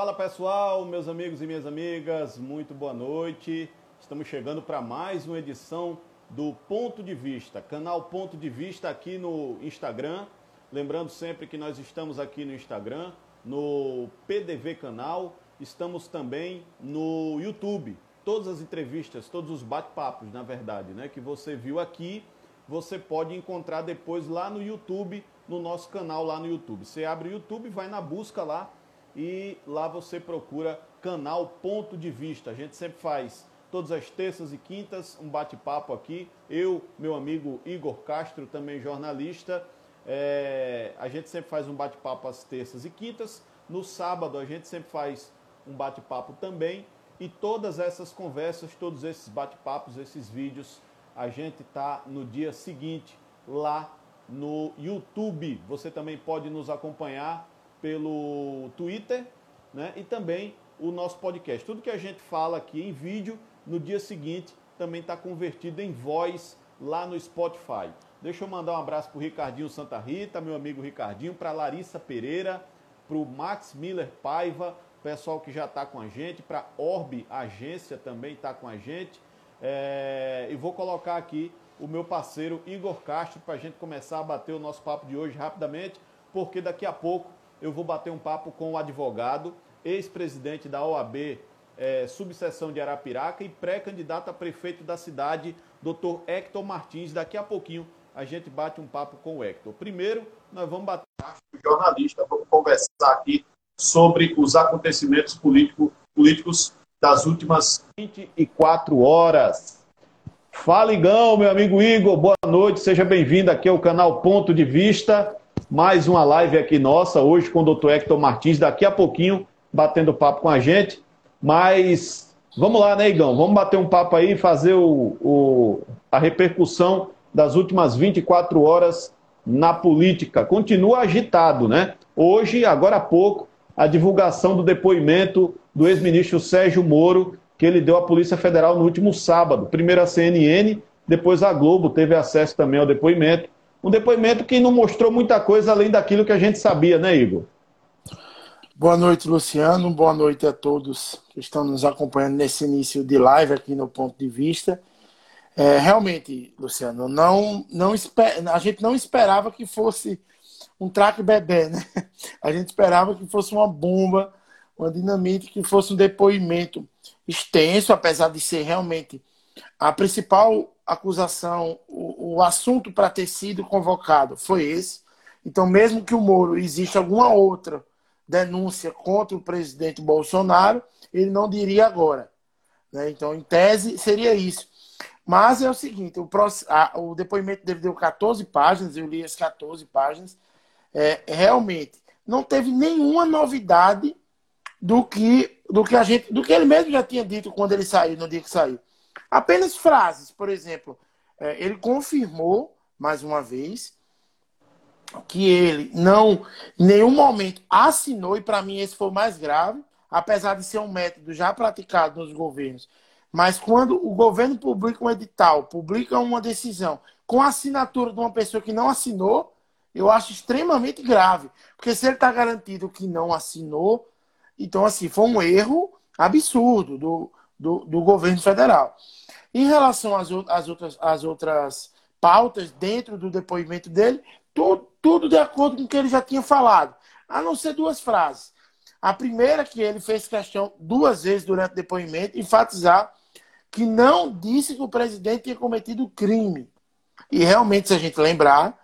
Fala pessoal, meus amigos e minhas amigas, muito boa noite. Estamos chegando para mais uma edição do Ponto de Vista, canal Ponto de Vista aqui no Instagram. Lembrando sempre que nós estamos aqui no Instagram, no PDV Canal, estamos também no YouTube. Todas as entrevistas, todos os bate-papos, na verdade, né, que você viu aqui, você pode encontrar depois lá no YouTube, no nosso canal lá no YouTube. Você abre o YouTube, vai na busca lá e lá você procura canal Ponto de Vista. A gente sempre faz todas as terças e quintas um bate-papo aqui. Eu, meu amigo Igor Castro, também jornalista, é, a gente sempre faz um bate-papo às terças e quintas. No sábado a gente sempre faz um bate-papo também. E todas essas conversas, todos esses bate-papos, esses vídeos, a gente tá no dia seguinte lá no YouTube. Você também pode nos acompanhar pelo Twitter né? e também o nosso podcast. Tudo que a gente fala aqui em vídeo, no dia seguinte também está convertido em voz lá no Spotify. Deixa eu mandar um abraço para o Ricardinho Santa Rita, meu amigo Ricardinho, para Larissa Pereira, para o Max Miller Paiva, pessoal que já está com a gente, para Orbe Agência também está com a gente. É... E vou colocar aqui o meu parceiro Igor Castro para a gente começar a bater o nosso papo de hoje rapidamente, porque daqui a pouco eu vou bater um papo com o advogado, ex-presidente da OAB, é, subseção de Arapiraca e pré-candidato a prefeito da cidade, doutor Hector Martins. Daqui a pouquinho a gente bate um papo com o Hector. Primeiro, nós vamos bater jornalista, vamos conversar aqui sobre os acontecimentos político, políticos das últimas 24 horas. Fala, Igão, meu amigo Igor, boa noite, seja bem-vindo aqui ao canal Ponto de Vista mais uma live aqui nossa, hoje com o Dr. Hector Martins, daqui a pouquinho, batendo papo com a gente. Mas vamos lá, né, Igão? Vamos bater um papo aí, fazer o, o, a repercussão das últimas 24 horas na política. Continua agitado, né? Hoje, agora há pouco, a divulgação do depoimento do ex-ministro Sérgio Moro, que ele deu à Polícia Federal no último sábado. Primeiro a CNN, depois a Globo teve acesso também ao depoimento um depoimento que não mostrou muita coisa além daquilo que a gente sabia, né, Igor? Boa noite, Luciano. Boa noite a todos que estão nos acompanhando nesse início de live aqui no Ponto de Vista. É, realmente, Luciano, não, não a gente não esperava que fosse um traque bebê, né? A gente esperava que fosse uma bomba, uma dinamite, que fosse um depoimento extenso, apesar de ser realmente a principal acusação, o, assunto para ter sido convocado foi esse. Então, mesmo que o Moro exista alguma outra denúncia contra o presidente Bolsonaro, ele não diria agora. Né? Então, em tese, seria isso. Mas é o seguinte: o, o depoimento dele deu 14 páginas, eu li as 14 páginas. É, realmente, não teve nenhuma novidade do que, do que a gente, do que ele mesmo já tinha dito quando ele saiu, no dia que saiu. Apenas frases, por exemplo, é, ele confirmou, mais uma vez, que ele não, em nenhum momento, assinou, e para mim esse foi o mais grave, apesar de ser um método já praticado nos governos. Mas quando o governo publica um edital, publica uma decisão com a assinatura de uma pessoa que não assinou, eu acho extremamente grave. Porque se ele está garantido que não assinou, então, assim, foi um erro absurdo do, do, do governo federal. Em relação às, às, outras, às outras pautas dentro do depoimento dele, tudo, tudo de acordo com o que ele já tinha falado, a não ser duas frases. A primeira, que ele fez questão duas vezes durante o depoimento, enfatizar que não disse que o presidente tinha cometido crime. E realmente, se a gente lembrar,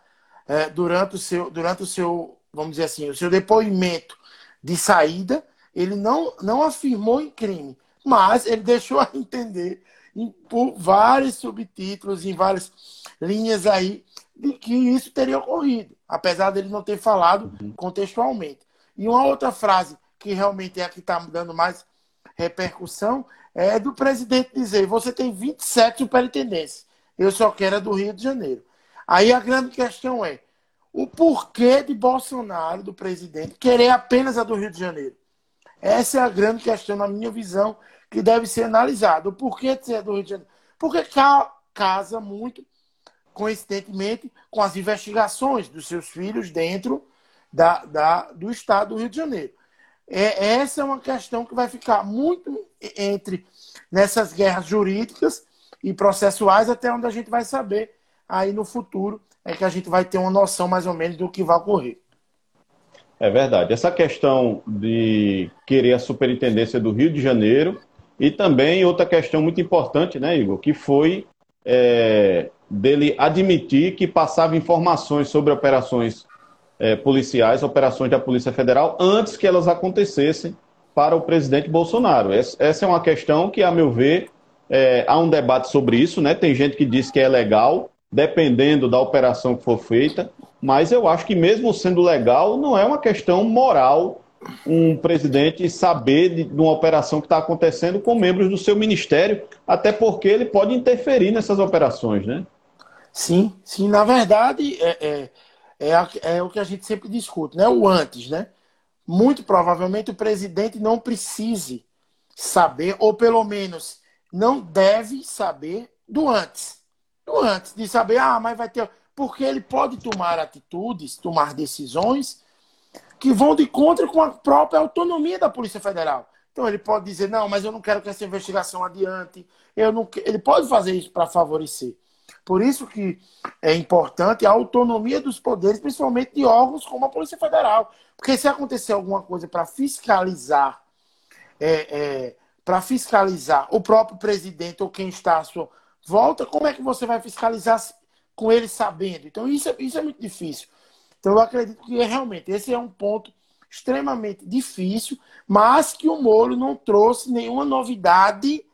é, durante, o seu, durante o seu, vamos dizer assim, o seu depoimento de saída, ele não, não afirmou em crime, mas ele deixou a entender por vários subtítulos, em várias linhas aí, de que isso teria ocorrido, apesar dele não ter falado uhum. contextualmente. E uma outra frase que realmente é a que está dando mais repercussão é do presidente dizer: você tem 27 superintendências, eu só quero a do Rio de Janeiro. Aí a grande questão é o porquê de Bolsonaro, do presidente, querer apenas a do Rio de Janeiro. Essa é a grande questão, na minha visão, que deve ser analisado. O porquê de ser do Rio de Janeiro? Porque casa muito, coincidentemente, com as investigações dos seus filhos dentro da, da, do estado do Rio de Janeiro. é, essa é uma questão que vai ficar muito entre nessas guerras jurídicas e processuais até onde a gente vai saber aí no futuro é que a gente vai ter uma noção mais ou menos do que vai ocorrer. É verdade. Essa questão de querer a superintendência do Rio de Janeiro e também outra questão muito importante, né, Igor, que foi é, dele admitir que passava informações sobre operações é, policiais, operações da Polícia Federal, antes que elas acontecessem para o presidente Bolsonaro. Essa é uma questão que, a meu ver, é, há um debate sobre isso, né? Tem gente que diz que é legal, dependendo da operação que for feita, mas eu acho que mesmo sendo legal, não é uma questão moral um presidente saber de, de uma operação que está acontecendo com membros do seu ministério, até porque ele pode interferir nessas operações, né? Sim, sim. Na verdade, é, é, é, é o que a gente sempre discute, né? O antes, né? Muito provavelmente o presidente não precise saber, ou pelo menos não deve saber do antes antes de saber, ah, mas vai ter. Porque ele pode tomar atitudes, tomar decisões que vão de contra com a própria autonomia da Polícia Federal. Então ele pode dizer, não, mas eu não quero que essa investigação adiante. Eu não... Ele pode fazer isso para favorecer. Por isso que é importante a autonomia dos poderes, principalmente de órgãos como a Polícia Federal. Porque se acontecer alguma coisa para fiscalizar, é, é, para fiscalizar o próprio presidente ou quem está à sua, volta, como é que você vai fiscalizar com ele sabendo? Então, isso, é, isso é muito difícil. Então, eu acredito que realmente esse é um ponto extremamente difícil, mas que o Moro não trouxe nenhuma novidade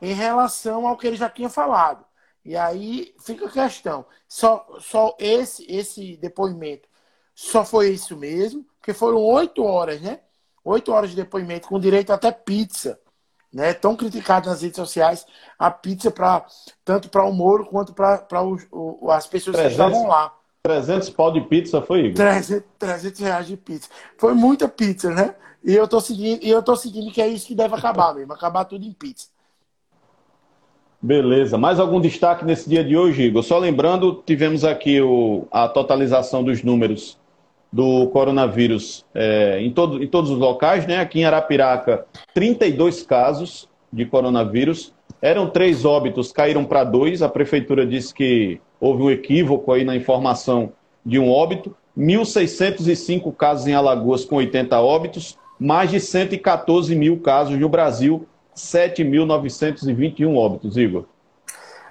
em relação ao que ele já tinha falado. E aí fica a questão: só, só esse, esse depoimento só foi isso mesmo, porque foram oito horas, né? Oito horas de depoimento, com direito até pizza né, tão criticado nas redes sociais a pizza para tanto para o Moro quanto para as pessoas 300, que estavam lá. 300 pau de pizza foi, Igor? 300, 300 reais de pizza. Foi muita pizza, né? E eu tô seguindo, e eu tô seguindo que é isso que deve acabar mesmo, acabar tudo em pizza. Beleza. Mais algum destaque nesse dia de hoje, Igor? Só lembrando, tivemos aqui o, a totalização dos números do coronavírus é, em, todo, em todos os locais, né? Aqui em Arapiraca, 32 casos de coronavírus. Eram três óbitos, caíram para dois. A prefeitura disse que houve um equívoco aí na informação de um óbito. 1.605 casos em Alagoas com 80 óbitos, mais de 114 mil casos no Brasil, 7.921 óbitos, Igor.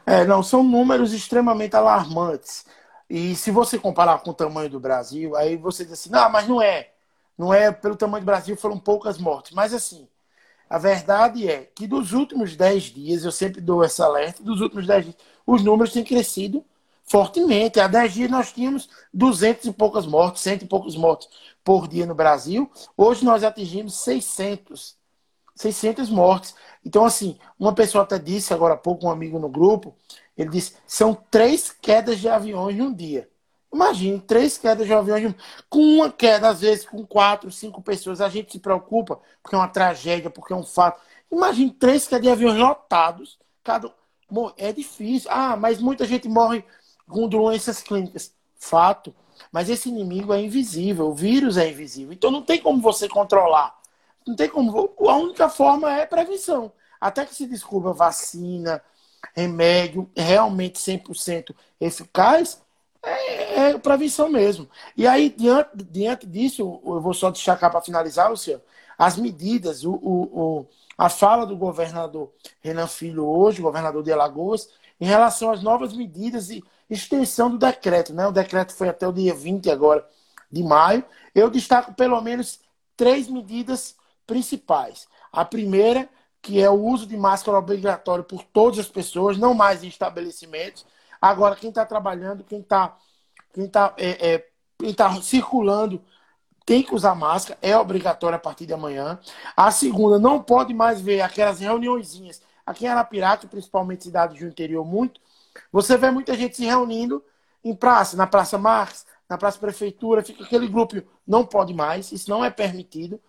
É, não, são números extremamente alarmantes. E se você comparar com o tamanho do Brasil, aí você diz assim, não, mas não é. Não é pelo tamanho do Brasil, foram poucas mortes. Mas assim, a verdade é que dos últimos 10 dias, eu sempre dou essa alerta, dos últimos 10 dias, os números têm crescido fortemente. Há 10 dias nós tínhamos 200 e poucas mortes, 100 e poucos mortes por dia no Brasil. Hoje nós atingimos 600. 600 mortes. Então, assim, uma pessoa até disse agora há pouco, um amigo no grupo, ele disse: são três quedas de aviões num dia. Imagine, três quedas de aviões. Com uma queda, às vezes, com quatro, cinco pessoas, a gente se preocupa, porque é uma tragédia, porque é um fato. Imagine três quedas de aviões lotados. Cada... É difícil. Ah, mas muita gente morre com doenças clínicas. Fato. Mas esse inimigo é invisível, o vírus é invisível. Então não tem como você controlar. Não tem como. A única forma é prevenção. Até que se descubra vacina, remédio realmente 100% eficaz, é, é prevenção mesmo. E aí, diante, diante disso, eu vou só destacar para finalizar, Luciano, as medidas, o, o, o, a fala do governador Renan Filho hoje, governador de Alagoas, em relação às novas medidas e extensão do decreto. Né? O decreto foi até o dia 20 agora de maio. Eu destaco pelo menos três medidas principais. A primeira que é o uso de máscara obrigatório por todas as pessoas, não mais em estabelecimentos. Agora, quem está trabalhando, quem está quem tá, é, é, quem tá circulando, tem que usar máscara, é obrigatório a partir de amanhã. A segunda, não pode mais ver aquelas reuniõezinhas. Aqui em Arapiraca, principalmente cidades do interior, muito, você vê muita gente se reunindo em praça, na Praça Marques, na Praça Prefeitura, fica aquele grupo, não pode mais, isso não é permitido,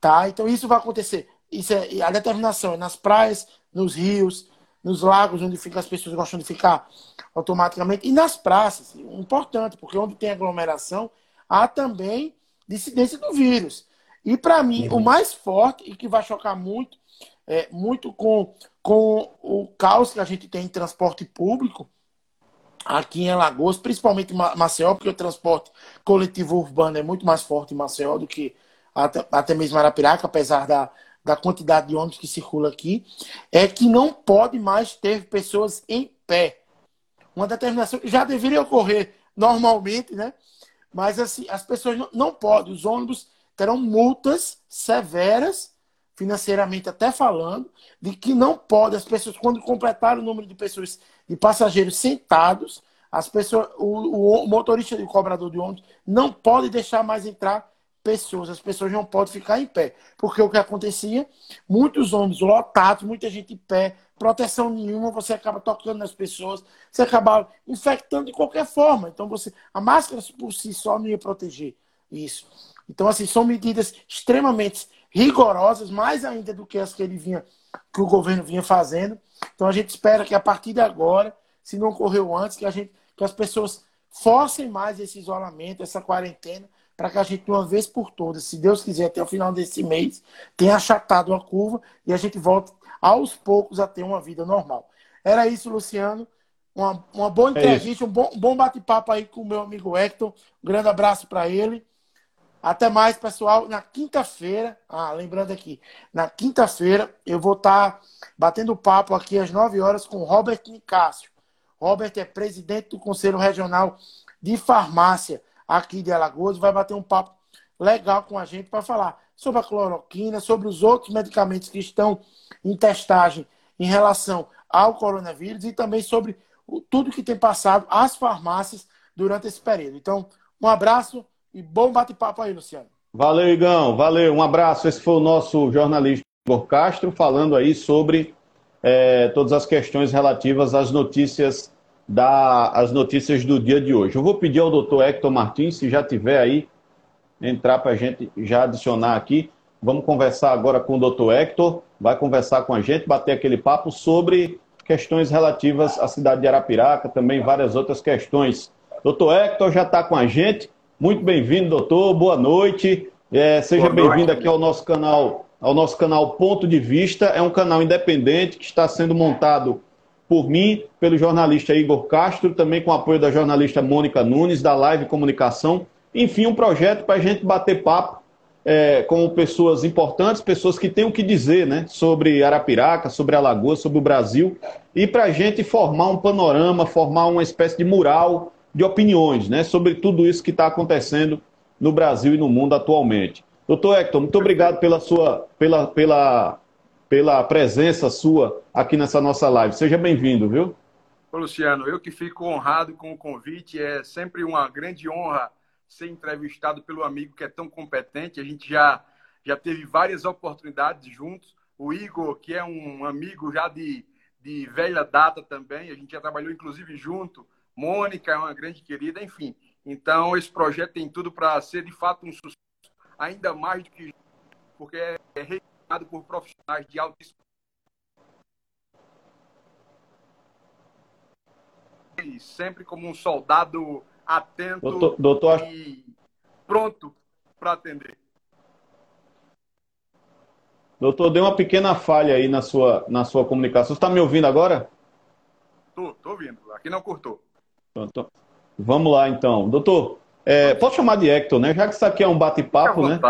tá? Então isso vai acontecer isso é, a determinação é nas praias, nos rios, nos lagos, onde fica, as pessoas gostam de ficar automaticamente, e nas praças, importante, porque onde tem aglomeração, há também dissidência do vírus. E para mim, uhum. o mais forte e que vai chocar muito, é, muito com, com o caos que a gente tem em transporte público aqui em Alagoas, principalmente em Maceió, porque o transporte coletivo urbano é muito mais forte em Maceió do que até, até mesmo Arapiraca, apesar da, da quantidade de ônibus que circula aqui, é que não pode mais ter pessoas em pé. Uma determinação que já deveria ocorrer normalmente, né? Mas assim, as pessoas não, não podem, os ônibus terão multas severas, financeiramente até falando, de que não pode, as pessoas, quando completar o número de pessoas, de passageiros sentados, as pessoas, o, o motorista e o cobrador de ônibus não pode deixar mais entrar pessoas, as pessoas não podem ficar em pé. Porque o que acontecia, muitos ônibus lotados, muita gente em pé, proteção nenhuma, você acaba tocando nas pessoas, você acaba infectando de qualquer forma. Então você, a máscara por si só não ia proteger isso. Então assim, são medidas extremamente rigorosas, mais ainda do que as que ele vinha que o governo vinha fazendo. Então a gente espera que a partir de agora, se não ocorreu antes, que a gente que as pessoas forcem mais esse isolamento, essa quarentena, para que a gente, de uma vez por todas, se Deus quiser, até o final desse mês, tenha achatado a curva e a gente volte aos poucos a ter uma vida normal. Era isso, Luciano. Uma, uma boa é entrevista, é um bom, bom bate-papo aí com o meu amigo Hector. Um grande abraço para ele. Até mais, pessoal. Na quinta-feira, ah, lembrando aqui, na quinta-feira eu vou estar tá batendo papo aqui às 9 horas com Robert Nicásio. Robert é presidente do Conselho Regional de Farmácia aqui de Alagoas, vai bater um papo legal com a gente para falar sobre a cloroquina, sobre os outros medicamentos que estão em testagem em relação ao coronavírus e também sobre tudo que tem passado as farmácias durante esse período. Então, um abraço e bom bate-papo aí, Luciano. Valeu, Igão. Valeu. Um abraço. Esse foi o nosso jornalista Igor Castro falando aí sobre é, todas as questões relativas às notícias dar as notícias do dia de hoje. Eu vou pedir ao doutor Hector Martins, se já tiver aí, entrar para a gente já adicionar aqui. Vamos conversar agora com o doutor Hector, vai conversar com a gente, bater aquele papo sobre questões relativas à cidade de Arapiraca, também várias outras questões. Doutor Hector já está com a gente. Muito bem-vindo, doutor. Boa noite. É, seja bem-vindo aqui ao nosso canal, ao nosso canal Ponto de Vista. É um canal independente que está sendo montado por mim, pelo jornalista Igor Castro, também com apoio da jornalista Mônica Nunes, da Live Comunicação. Enfim, um projeto para a gente bater papo é, com pessoas importantes, pessoas que têm o que dizer né, sobre Arapiraca, sobre Alagoas, sobre o Brasil, e para a gente formar um panorama, formar uma espécie de mural de opiniões né, sobre tudo isso que está acontecendo no Brasil e no mundo atualmente. Doutor Hector, muito obrigado pela sua, pela, pela pela presença sua aqui nessa nossa live. Seja bem-vindo, viu? Ô, Luciano, eu que fico honrado com o convite. É sempre uma grande honra ser entrevistado pelo amigo que é tão competente. A gente já, já teve várias oportunidades juntos. O Igor, que é um amigo já de, de velha data também, a gente já trabalhou inclusive junto. Mônica é uma grande querida, enfim. Então, esse projeto tem tudo para ser de fato um sucesso, ainda mais do que porque é, por profissionais de altíssimo sempre como um soldado atento doutor, doutor... e pronto para atender. Doutor, deu uma pequena falha aí na sua, na sua comunicação. Você está me ouvindo agora? Estou, estou ouvindo. Aqui não cortou. Então, vamos lá, então. Doutor, é, pode chamar de Hector, né? Já que isso aqui é um bate-papo, né?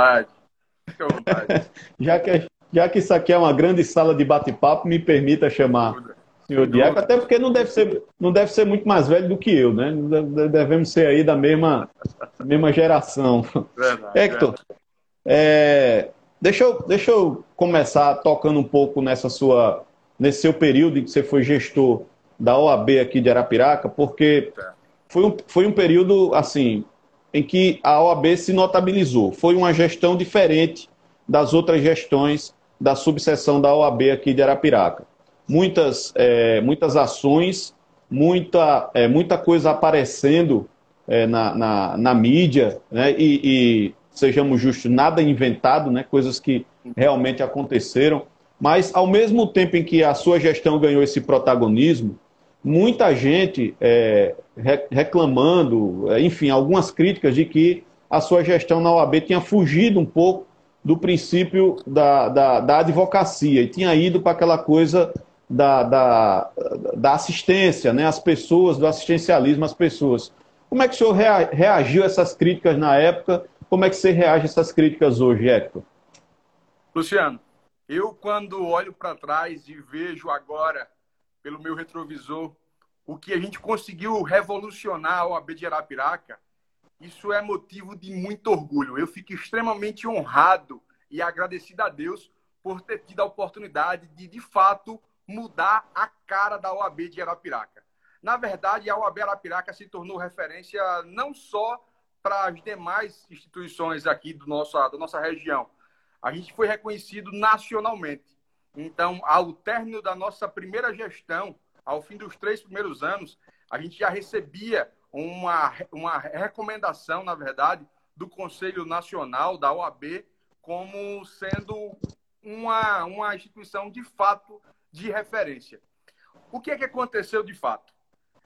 Fique à vontade. já, que, já que isso aqui é uma grande sala de bate-papo, me permita chamar o senhor Diaco, até porque não deve, ser, não deve ser muito mais velho do que eu, né? Devemos ser aí da mesma, mesma geração. Verdade, Hector, é, deixa, eu, deixa eu começar tocando um pouco nessa sua, nesse seu período em que você foi gestor da OAB aqui de Arapiraca, porque foi um, foi um período, assim, em que a OAB se notabilizou. Foi uma gestão diferente das outras gestões da subseção da OAB aqui de Arapiraca. Muitas, é, muitas ações, muita, é, muita coisa aparecendo é, na, na, na, mídia, né? e, e, sejamos justos, nada inventado, né? coisas que realmente aconteceram. Mas, ao mesmo tempo em que a sua gestão ganhou esse protagonismo, muita gente é, reclamando, é, enfim, algumas críticas de que a sua gestão na OAB tinha fugido um pouco do princípio da, da, da advocacia e tinha ido para aquela coisa da, da, da assistência, né? as pessoas, do assistencialismo às pessoas. Como é que o senhor reagiu a essas críticas na época? Como é que você reage a essas críticas hoje, Hector? Luciano, eu quando olho para trás e vejo agora, pelo meu retrovisor, o que a gente conseguiu revolucionar a OAB de Arapiraca, isso é motivo de muito orgulho. Eu fico extremamente honrado e agradecido a Deus por ter tido a oportunidade de, de fato, mudar a cara da OAB de Arapiraca. Na verdade, a OAB Arapiraca se tornou referência não só para as demais instituições aqui do nosso, da nossa região. A gente foi reconhecido nacionalmente. Então, ao término da nossa primeira gestão, ao fim dos três primeiros anos, a gente já recebia uma, uma recomendação, na verdade, do Conselho Nacional, da OAB, como sendo uma, uma instituição de fato de referência. O que é que aconteceu de fato?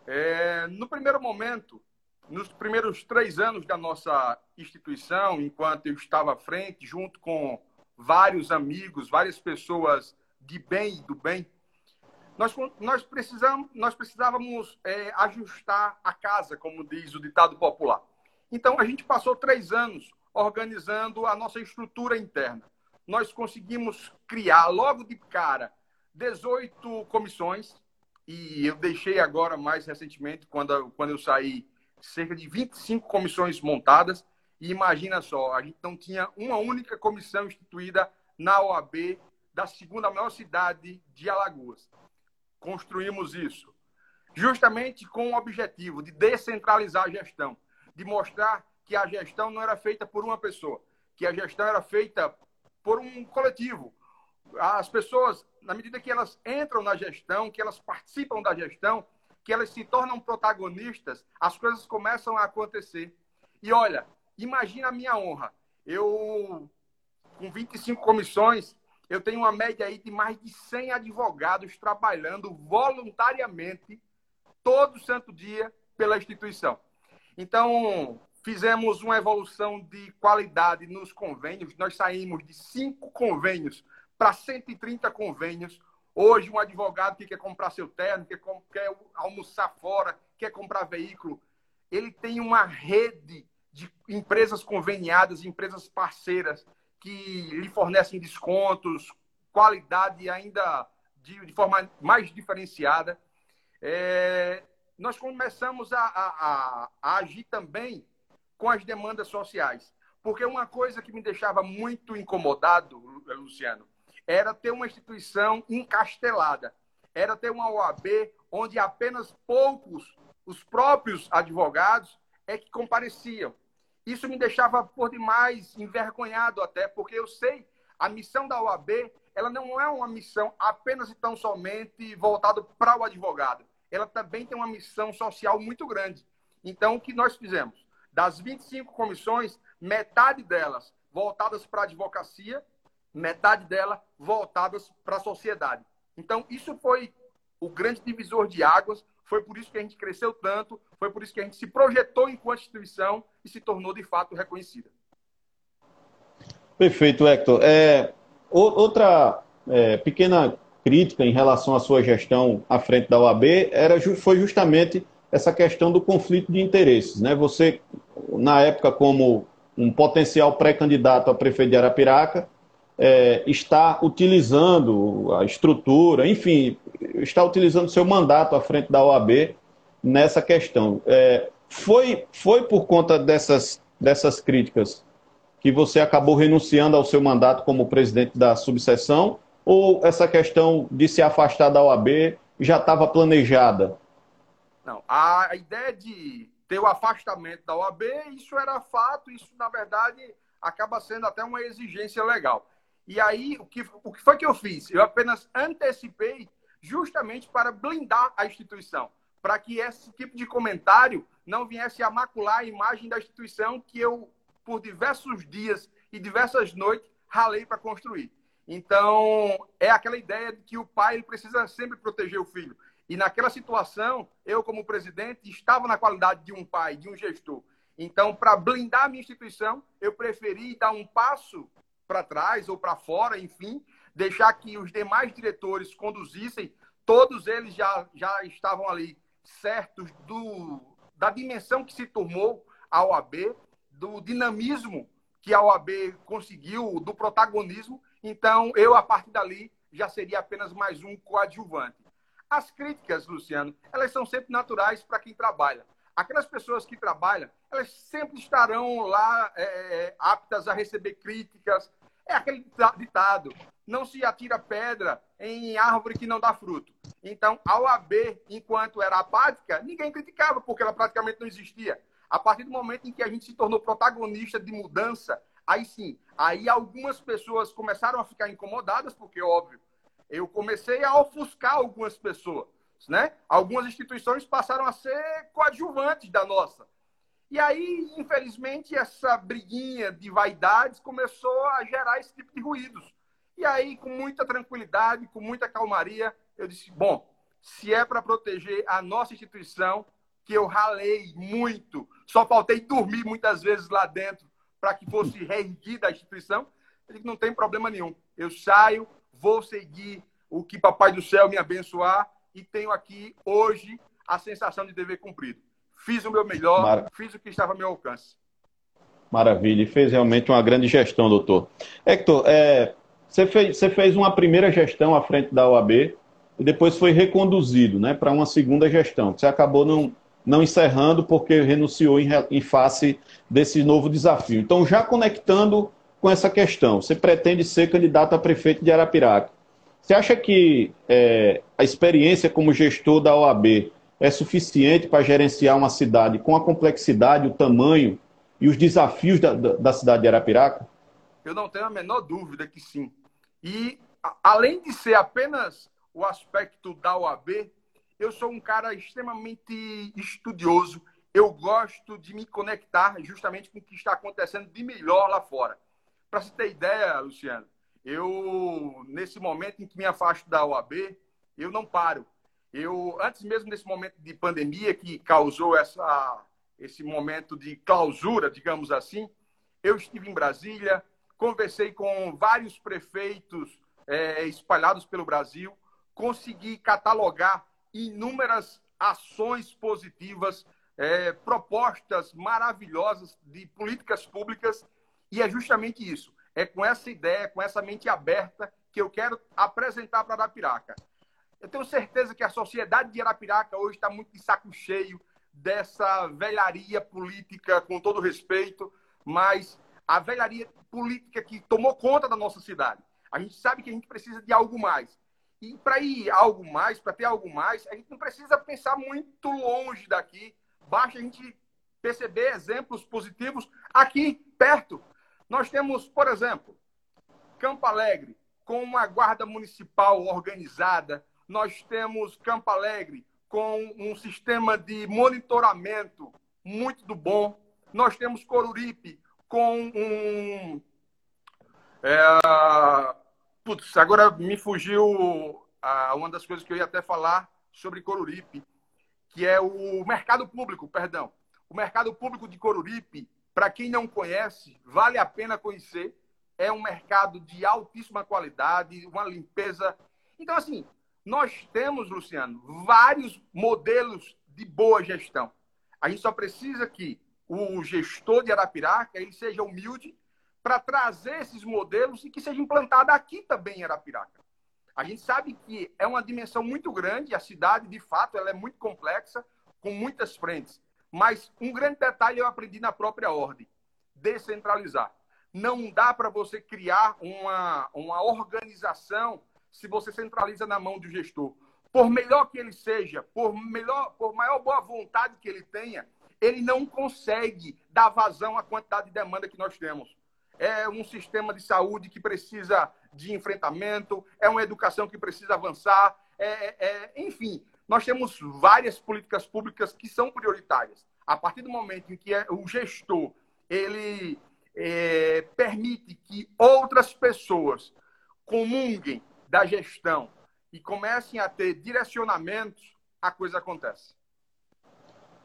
É, no primeiro momento, nos primeiros três anos da nossa instituição, enquanto eu estava à frente, junto com vários amigos, várias pessoas de bem e do bem, nós, nós, precisamos, nós precisávamos é, ajustar a casa, como diz o ditado popular. Então, a gente passou três anos organizando a nossa estrutura interna. Nós conseguimos criar, logo de cara, 18 comissões, e eu deixei agora, mais recentemente, quando, quando eu saí, cerca de 25 comissões montadas. E imagina só, a gente não tinha uma única comissão instituída na OAB da segunda maior cidade de Alagoas construímos isso justamente com o objetivo de descentralizar a gestão, de mostrar que a gestão não era feita por uma pessoa, que a gestão era feita por um coletivo. As pessoas, na medida que elas entram na gestão, que elas participam da gestão, que elas se tornam protagonistas, as coisas começam a acontecer. E olha, imagina a minha honra. Eu, com 25 comissões, eu tenho uma média aí de mais de 100 advogados trabalhando voluntariamente todo santo dia pela instituição. Então, fizemos uma evolução de qualidade nos convênios. Nós saímos de cinco convênios para 130 convênios. Hoje, um advogado que quer comprar seu terno, quer, quer almoçar fora, quer comprar veículo, ele tem uma rede de empresas conveniadas, empresas parceiras, que lhe fornecem descontos, qualidade ainda de, de forma mais diferenciada. É, nós começamos a, a, a, agir também com as demandas sociais. Porque uma coisa que me deixava muito incomodado, Luciano, era ter uma instituição encastelada. Era ter uma OAB onde apenas poucos, os próprios advogados, é que compareciam. Isso me deixava por demais envergonhado até, porque eu sei a missão da OAB, ela não é uma missão apenas e tão somente voltada para o advogado. Ela também tem uma missão social muito grande. Então, o que nós fizemos? Das 25 comissões, metade delas voltadas para a advocacia, metade delas voltadas para a sociedade. Então, isso foi o grande divisor de águas foi por isso que a gente cresceu tanto, foi por isso que a gente se projetou enquanto instituição e se tornou de fato reconhecida. Perfeito, Hector. É, outra é, pequena crítica em relação à sua gestão à frente da OAB era, foi justamente essa questão do conflito de interesses. Né? Você, na época, como um potencial pré-candidato a prefeito de Arapiraca, é, está utilizando a estrutura, enfim, está utilizando seu mandato à frente da OAB nessa questão. É, foi, foi por conta dessas, dessas críticas que você acabou renunciando ao seu mandato como presidente da subseção ou essa questão de se afastar da OAB já estava planejada? Não, a ideia de ter o afastamento da OAB, isso era fato, isso na verdade acaba sendo até uma exigência legal. E aí, o que, o que foi que eu fiz? Eu apenas antecipei justamente para blindar a instituição, para que esse tipo de comentário não viesse a macular a imagem da instituição que eu, por diversos dias e diversas noites, ralei para construir. Então, é aquela ideia de que o pai precisa sempre proteger o filho. E naquela situação, eu, como presidente, estava na qualidade de um pai, de um gestor. Então, para blindar a minha instituição, eu preferi dar um passo para trás ou para fora, enfim, deixar que os demais diretores conduzissem, todos eles já, já estavam ali certos do, da dimensão que se tomou a OAB, do dinamismo que a OAB conseguiu, do protagonismo. Então, eu, a partir dali, já seria apenas mais um coadjuvante. As críticas, Luciano, elas são sempre naturais para quem trabalha. Aquelas pessoas que trabalham, elas sempre estarão lá é, é, aptas a receber críticas. É aquele ditado: não se atira pedra em árvore que não dá fruto. Então, a OAB, enquanto era apática, ninguém criticava, porque ela praticamente não existia. A partir do momento em que a gente se tornou protagonista de mudança, aí sim, aí algumas pessoas começaram a ficar incomodadas, porque, óbvio, eu comecei a ofuscar algumas pessoas, né? Algumas instituições passaram a ser coadjuvantes da nossa. E aí, infelizmente, essa briguinha de vaidades começou a gerar esse tipo de ruídos. E aí, com muita tranquilidade, com muita calmaria, eu disse: bom, se é para proteger a nossa instituição, que eu ralei muito, só faltei dormir muitas vezes lá dentro para que fosse reerguida a instituição, eu digo: não tem problema nenhum. Eu saio, vou seguir o que Papai do Céu me abençoar e tenho aqui hoje a sensação de dever cumprido. Fiz o meu melhor, Mar... fiz o que estava ao meu alcance. Maravilha, e fez realmente uma grande gestão, doutor. Hector, é, você, fez, você fez uma primeira gestão à frente da OAB e depois foi reconduzido né, para uma segunda gestão. Você acabou não, não encerrando porque renunciou em, em face desse novo desafio. Então, já conectando com essa questão. Você pretende ser candidato a prefeito de Arapiraca. Você acha que é, a experiência como gestor da OAB é suficiente para gerenciar uma cidade com a complexidade, o tamanho e os desafios da, da, da cidade de Arapiraca? Eu não tenho a menor dúvida que sim. E, além de ser apenas o aspecto da OAB, eu sou um cara extremamente estudioso. Eu gosto de me conectar justamente com o que está acontecendo de melhor lá fora. Para você ter ideia, Luciano, eu, nesse momento em que me afasto da OAB, eu não paro. Eu, antes mesmo desse momento de pandemia que causou essa, esse momento de clausura, digamos assim, eu estive em Brasília, conversei com vários prefeitos é, espalhados pelo Brasil, consegui catalogar inúmeras ações positivas, é, propostas maravilhosas de políticas públicas e é justamente isso. É com essa ideia, com essa mente aberta, que eu quero apresentar para Arapiraca. Eu tenho certeza que a sociedade de Arapiraca hoje está muito de saco cheio dessa velharia política, com todo respeito, mas a velharia política que tomou conta da nossa cidade. A gente sabe que a gente precisa de algo mais. E para ir algo mais, para ter algo mais, a gente não precisa pensar muito longe daqui. Basta a gente perceber exemplos positivos aqui perto. Nós temos, por exemplo, Campo Alegre, com uma guarda municipal organizada. Nós temos Campo Alegre com um sistema de monitoramento muito do bom. Nós temos Coruripe com um. É... Putz, agora me fugiu uma das coisas que eu ia até falar sobre Coruripe, que é o mercado público, perdão. O mercado público de Coruripe para quem não conhece, vale a pena conhecer. É um mercado de altíssima qualidade, uma limpeza. Então, assim, nós temos, Luciano, vários modelos de boa gestão. A gente só precisa que o gestor de Arapiraca ele seja humilde para trazer esses modelos e que seja implantado aqui também em Arapiraca. A gente sabe que é uma dimensão muito grande, a cidade, de fato, ela é muito complexa, com muitas frentes. Mas um grande detalhe eu aprendi na própria ordem: descentralizar. Não dá para você criar uma, uma organização se você centraliza na mão do gestor. Por melhor que ele seja, por, melhor, por maior boa vontade que ele tenha, ele não consegue dar vazão à quantidade de demanda que nós temos. É um sistema de saúde que precisa de enfrentamento, é uma educação que precisa avançar, é, é, enfim, nós temos várias políticas públicas que são prioritárias. A partir do momento em que é, o gestor ele é, permite que outras pessoas comunguem da gestão e comecem a ter direcionamentos, a coisa acontece.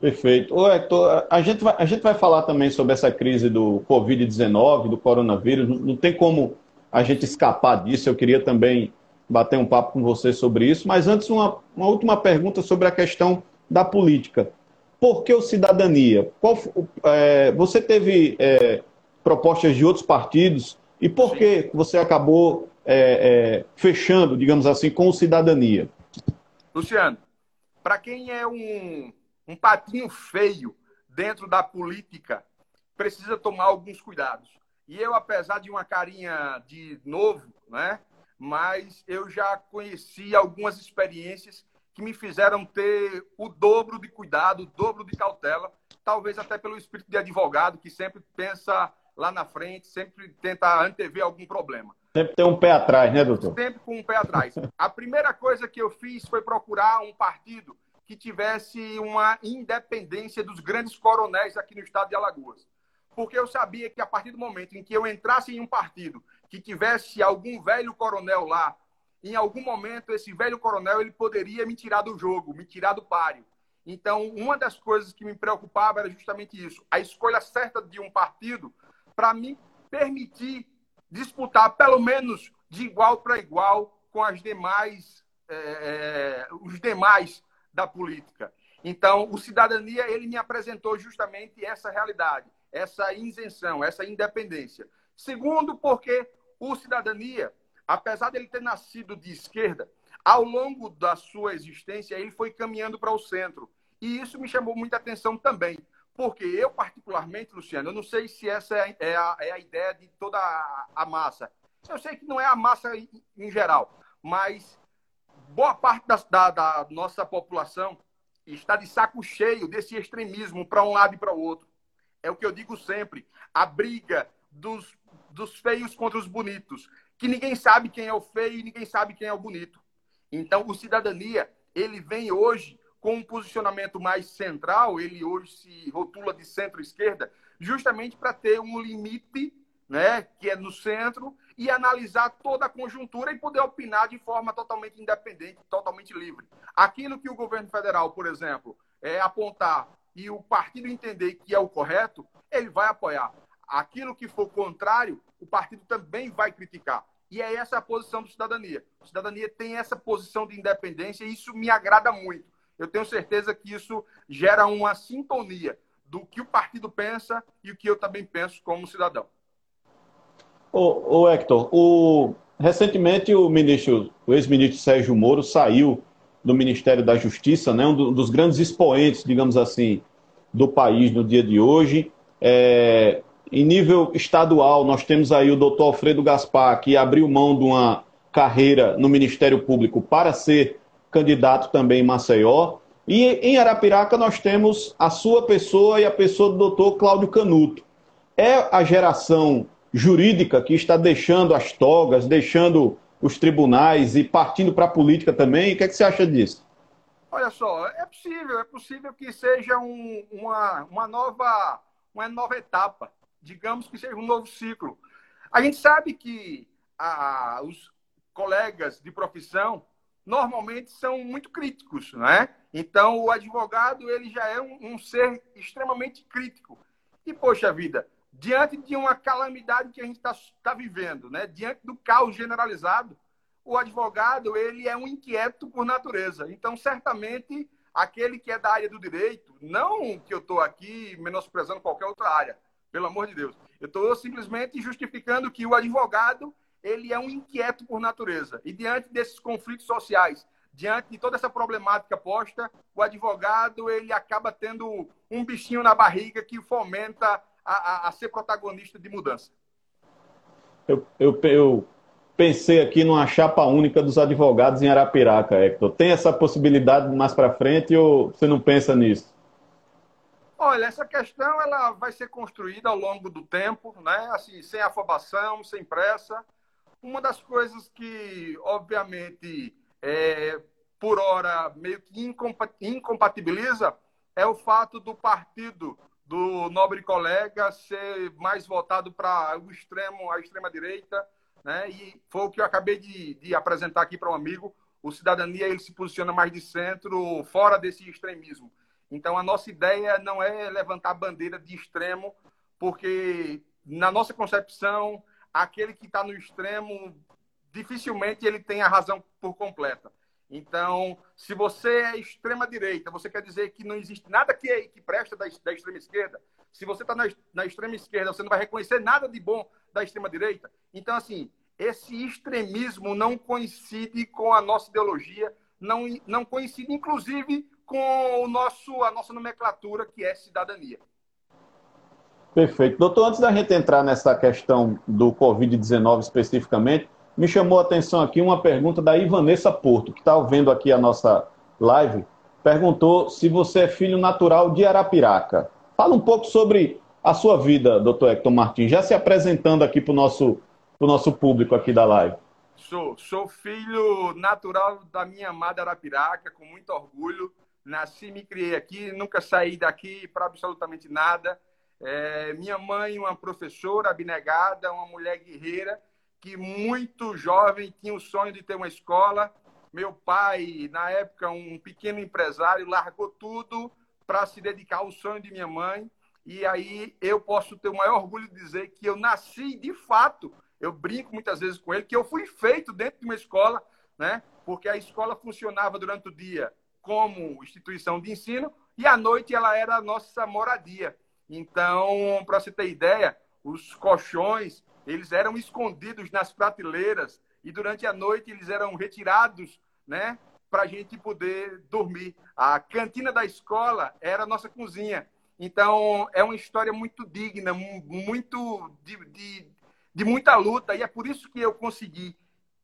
Perfeito. Ô, Hector, a gente, vai, a gente vai falar também sobre essa crise do Covid-19, do coronavírus. Não, não tem como a gente escapar disso. Eu queria também bater um papo com você sobre isso. Mas antes, uma, uma última pergunta sobre a questão da política. Por que o cidadania? Qual, é, você teve é, propostas de outros partidos e por que você acabou é, é, fechando, digamos assim, com o cidadania? Luciano, para quem é um um patinho feio dentro da política precisa tomar alguns cuidados. E eu, apesar de uma carinha de novo, né? Mas eu já conheci algumas experiências que me fizeram ter o dobro de cuidado, o dobro de cautela, talvez até pelo espírito de advogado que sempre pensa lá na frente, sempre tenta antever algum problema. Sempre tem um pé atrás, né, doutor? Sempre com um pé atrás. A primeira coisa que eu fiz foi procurar um partido que tivesse uma independência dos grandes coronéis aqui no estado de Alagoas. Porque eu sabia que a partir do momento em que eu entrasse em um partido que tivesse algum velho coronel lá, em algum momento esse velho coronel ele poderia me tirar do jogo, me tirar do páreo. Então, uma das coisas que me preocupava era justamente isso, a escolha certa de um partido para me permitir disputar pelo menos de igual para igual com as demais, é, os demais da política. Então, o cidadania ele me apresentou justamente essa realidade, essa isenção, essa independência. Segundo, porque o cidadania, apesar dele ter nascido de esquerda, ao longo da sua existência ele foi caminhando para o centro. E isso me chamou muita atenção também. Porque eu, particularmente, Luciano, eu não sei se essa é a, é a ideia de toda a, massa. Eu sei que não é a massa em geral, mas boa parte da, da, da nossa população está de saco cheio desse extremismo para um lado e para o outro. É o que eu digo sempre: a briga dos, dos feios contra os bonitos, que ninguém sabe quem é o feio e ninguém sabe quem é o bonito. Então, o cidadania ele vem hoje com um posicionamento mais central, ele hoje se rotula de centro-esquerda, justamente para ter um limite né, que é no centro, e analisar toda a conjuntura e poder opinar de forma totalmente independente, totalmente livre. Aquilo que o governo federal, por exemplo, é apontar e o partido entender que é o correto, ele vai apoiar. Aquilo que for contrário, o partido também vai criticar. E é essa a posição do cidadania. A cidadania tem essa posição de independência e isso me agrada muito. Eu tenho certeza que isso gera uma sintonia do que o partido pensa e o que eu também penso como cidadão. Ô, ô Hector, o, recentemente o ministro, o ex-ministro Sérgio Moro saiu do Ministério da Justiça, né, um dos grandes expoentes, digamos assim, do país no dia de hoje. É, em nível estadual, nós temos aí o doutor Alfredo Gaspar, que abriu mão de uma carreira no Ministério Público para ser candidato também em Maceió. E em Arapiraca nós temos a sua pessoa e a pessoa do doutor Cláudio Canuto. É a geração jurídica que está deixando as togas, deixando os tribunais e partindo para a política também. O que, é que você acha disso? Olha só, é possível, é possível que seja um, uma, uma, nova, uma nova etapa, digamos que seja um novo ciclo. A gente sabe que a, os colegas de profissão normalmente são muito críticos, né? Então, o advogado ele já é um, um ser extremamente crítico. E, poxa vida, diante de uma calamidade que a gente está tá vivendo, né? diante do caos generalizado, o advogado ele é um inquieto por natureza. Então, certamente, aquele que é da área do direito, não que eu estou aqui menosprezando qualquer outra área, pelo amor de Deus. Eu estou simplesmente justificando que o advogado ele é um inquieto por natureza. E diante desses conflitos sociais, diante de toda essa problemática posta, o advogado ele acaba tendo um bichinho na barriga que fomenta a, a, a ser protagonista de mudança? Eu, eu, eu, pensei aqui numa chapa única dos advogados em Arapiraca, Hector. Tem essa possibilidade mais para frente ou você não pensa nisso? Olha, essa questão ela vai ser construída ao longo do tempo, né? Assim, sem afobação, sem pressa. Uma das coisas que, obviamente, é, por hora meio que incompatibiliza é o fato do partido do nobre colega ser mais voltado para o extremo, a extrema direita, né? E foi o que eu acabei de, de apresentar aqui para um amigo. O cidadania ele se posiciona mais de centro, fora desse extremismo. Então, a nossa ideia não é levantar bandeira de extremo, porque, na nossa concepção, aquele que está no extremo, dificilmente ele tem a razão por completa. Então, se você é extrema-direita, você quer dizer que não existe nada que, que presta da, da extrema-esquerda? Se você está na, na extrema-esquerda, você não vai reconhecer nada de bom da extrema-direita? Então, assim, esse extremismo não coincide com a nossa ideologia, não, não coincide, inclusive, com o nosso, a nossa nomenclatura, que é cidadania. Perfeito. Doutor, antes da gente entrar nessa questão do Covid-19 especificamente, me chamou a atenção aqui uma pergunta da Ivanessa Porto, que está ouvindo aqui a nossa live. Perguntou se você é filho natural de Arapiraca. Fala um pouco sobre a sua vida, doutor Hector Martins, já se apresentando aqui para o nosso, nosso público aqui da live. Sou, sou filho natural da minha amada Arapiraca, com muito orgulho. Nasci me criei aqui, nunca saí daqui para absolutamente nada. É, minha mãe, uma professora abnegada, uma mulher guerreira, que muito jovem tinha o sonho de ter uma escola. Meu pai, na época, um pequeno empresário, largou tudo para se dedicar ao sonho de minha mãe. E aí eu posso ter o maior orgulho de dizer que eu nasci de fato. Eu brinco muitas vezes com ele que eu fui feito dentro de uma escola, né? Porque a escola funcionava durante o dia como instituição de ensino e à noite ela era a nossa moradia. Então, para você ter ideia, os colchões eles eram escondidos nas prateleiras e durante a noite eles eram retirados, né, para a gente poder dormir. A cantina da escola era a nossa cozinha. Então, é uma história muito digna, muito de, de, de muita luta, e é por isso que eu consegui,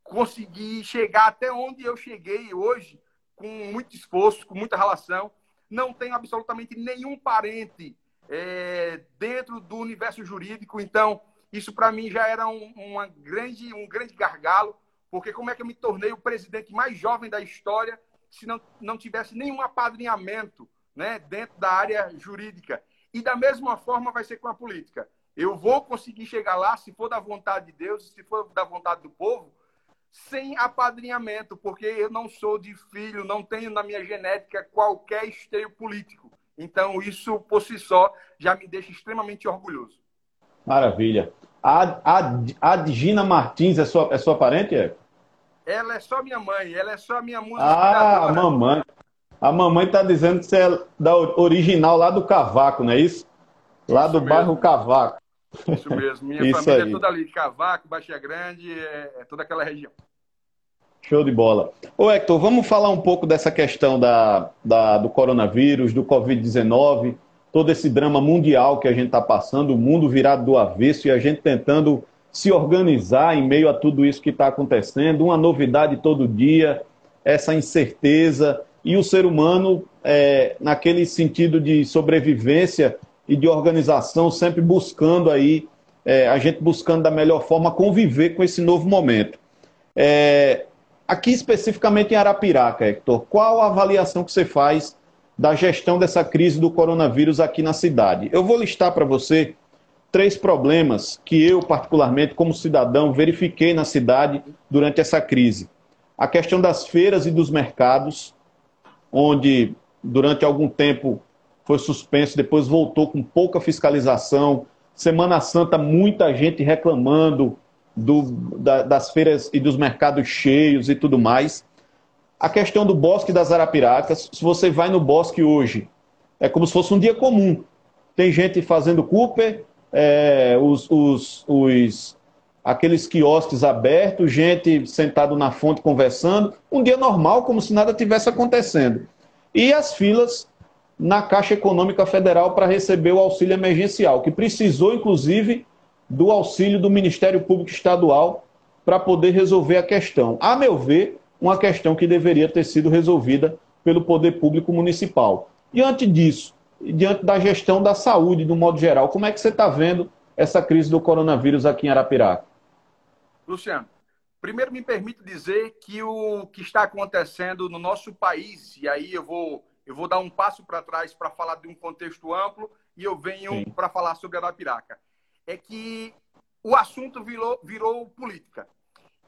consegui chegar até onde eu cheguei hoje, com muito esforço, com muita relação. Não tenho absolutamente nenhum parente é, dentro do universo jurídico, então isso para mim já era um, uma grande, um grande gargalo, porque como é que eu me tornei o presidente mais jovem da história se não, não tivesse nenhum apadrinhamento né, dentro da área jurídica? E da mesma forma vai ser com a política. Eu vou conseguir chegar lá, se for da vontade de Deus, se for da vontade do povo, sem apadrinhamento, porque eu não sou de filho, não tenho na minha genética qualquer esteio político. Então, isso por si só já me deixa extremamente orgulhoso. Maravilha. A, a, a Martins é sua, é sua parente, é? Ela é só minha mãe, ela é só minha música. Ah, a mamãe. A mamãe está dizendo que você é da original lá do Cavaco, não é isso? Lá isso do mesmo. bairro Cavaco. Isso mesmo. Minha isso família é aí. é toda ali, Cavaco, Baixia Grande, é, é toda aquela região. Show de bola. Ô Hector, vamos falar um pouco dessa questão da, da do coronavírus, do Covid-19 todo esse drama mundial que a gente está passando, o mundo virado do avesso e a gente tentando se organizar em meio a tudo isso que está acontecendo, uma novidade todo dia, essa incerteza e o ser humano, é, naquele sentido de sobrevivência e de organização, sempre buscando aí, é, a gente buscando da melhor forma conviver com esse novo momento. É, aqui especificamente em Arapiraca, Hector, qual a avaliação que você faz da gestão dessa crise do coronavírus aqui na cidade. Eu vou listar para você três problemas que eu, particularmente, como cidadão, verifiquei na cidade durante essa crise. A questão das feiras e dos mercados, onde durante algum tempo foi suspenso, depois voltou com pouca fiscalização. Semana Santa, muita gente reclamando do, da, das feiras e dos mercados cheios e tudo mais. A questão do Bosque das Arapiracas, se você vai no bosque hoje, é como se fosse um dia comum. Tem gente fazendo Cooper, é, os, os, os, aqueles quiosques abertos, gente sentado na fonte conversando. Um dia normal, como se nada tivesse acontecendo. E as filas na Caixa Econômica Federal para receber o auxílio emergencial, que precisou, inclusive, do auxílio do Ministério Público Estadual para poder resolver a questão. A meu ver, uma questão que deveria ter sido resolvida pelo poder público municipal. Diante disso, diante da gestão da saúde, do modo geral, como é que você está vendo essa crise do coronavírus aqui em Arapiraca? Luciano, primeiro me permito dizer que o que está acontecendo no nosso país, e aí eu vou, eu vou dar um passo para trás para falar de um contexto amplo e eu venho para falar sobre Arapiraca, é que o assunto virou, virou política.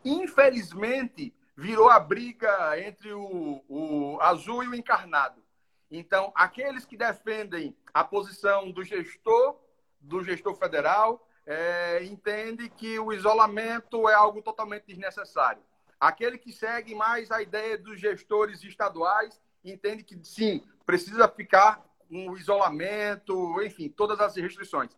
Infelizmente, virou a briga entre o, o azul e o encarnado. Então, aqueles que defendem a posição do gestor, do gestor federal, é, entende que o isolamento é algo totalmente desnecessário. Aquele que segue mais a ideia dos gestores estaduais entende que sim, precisa ficar um isolamento, enfim, todas as restrições.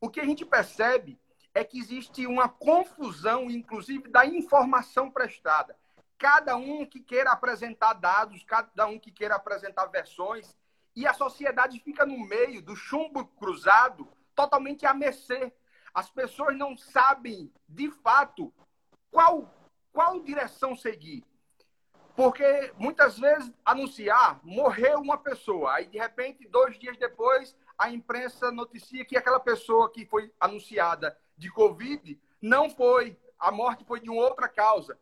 O que a gente percebe é que existe uma confusão, inclusive, da informação prestada. Cada um que queira apresentar dados, cada um que queira apresentar versões, e a sociedade fica no meio do chumbo cruzado, totalmente a mercê as pessoas não sabem, de fato, qual, qual direção seguir. Porque muitas vezes anunciar, morreu uma pessoa, aí de repente, dois dias depois, a imprensa noticia que aquela pessoa que foi anunciada de Covid não foi, a morte foi de uma outra causa.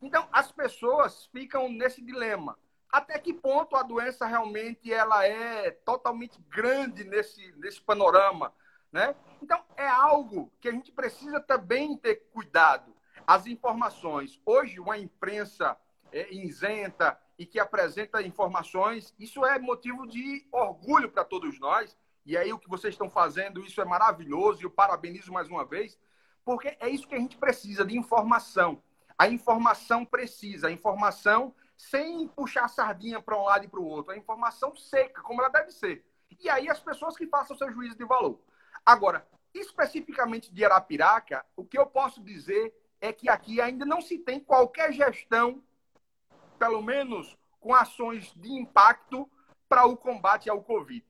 Então, as pessoas ficam nesse dilema. Até que ponto a doença realmente ela é totalmente grande nesse, nesse panorama? Né? Então, é algo que a gente precisa também ter cuidado. As informações. Hoje, uma imprensa é, isenta e que apresenta informações, isso é motivo de orgulho para todos nós. E aí, o que vocês estão fazendo, isso é maravilhoso e eu parabenizo mais uma vez, porque é isso que a gente precisa de informação. A informação precisa, a informação sem puxar a sardinha para um lado e para o outro, a informação seca, como ela deve ser. E aí, as pessoas que façam seu juízo de valor. Agora, especificamente de Arapiraca, o que eu posso dizer é que aqui ainda não se tem qualquer gestão, pelo menos com ações de impacto para o combate ao Covid.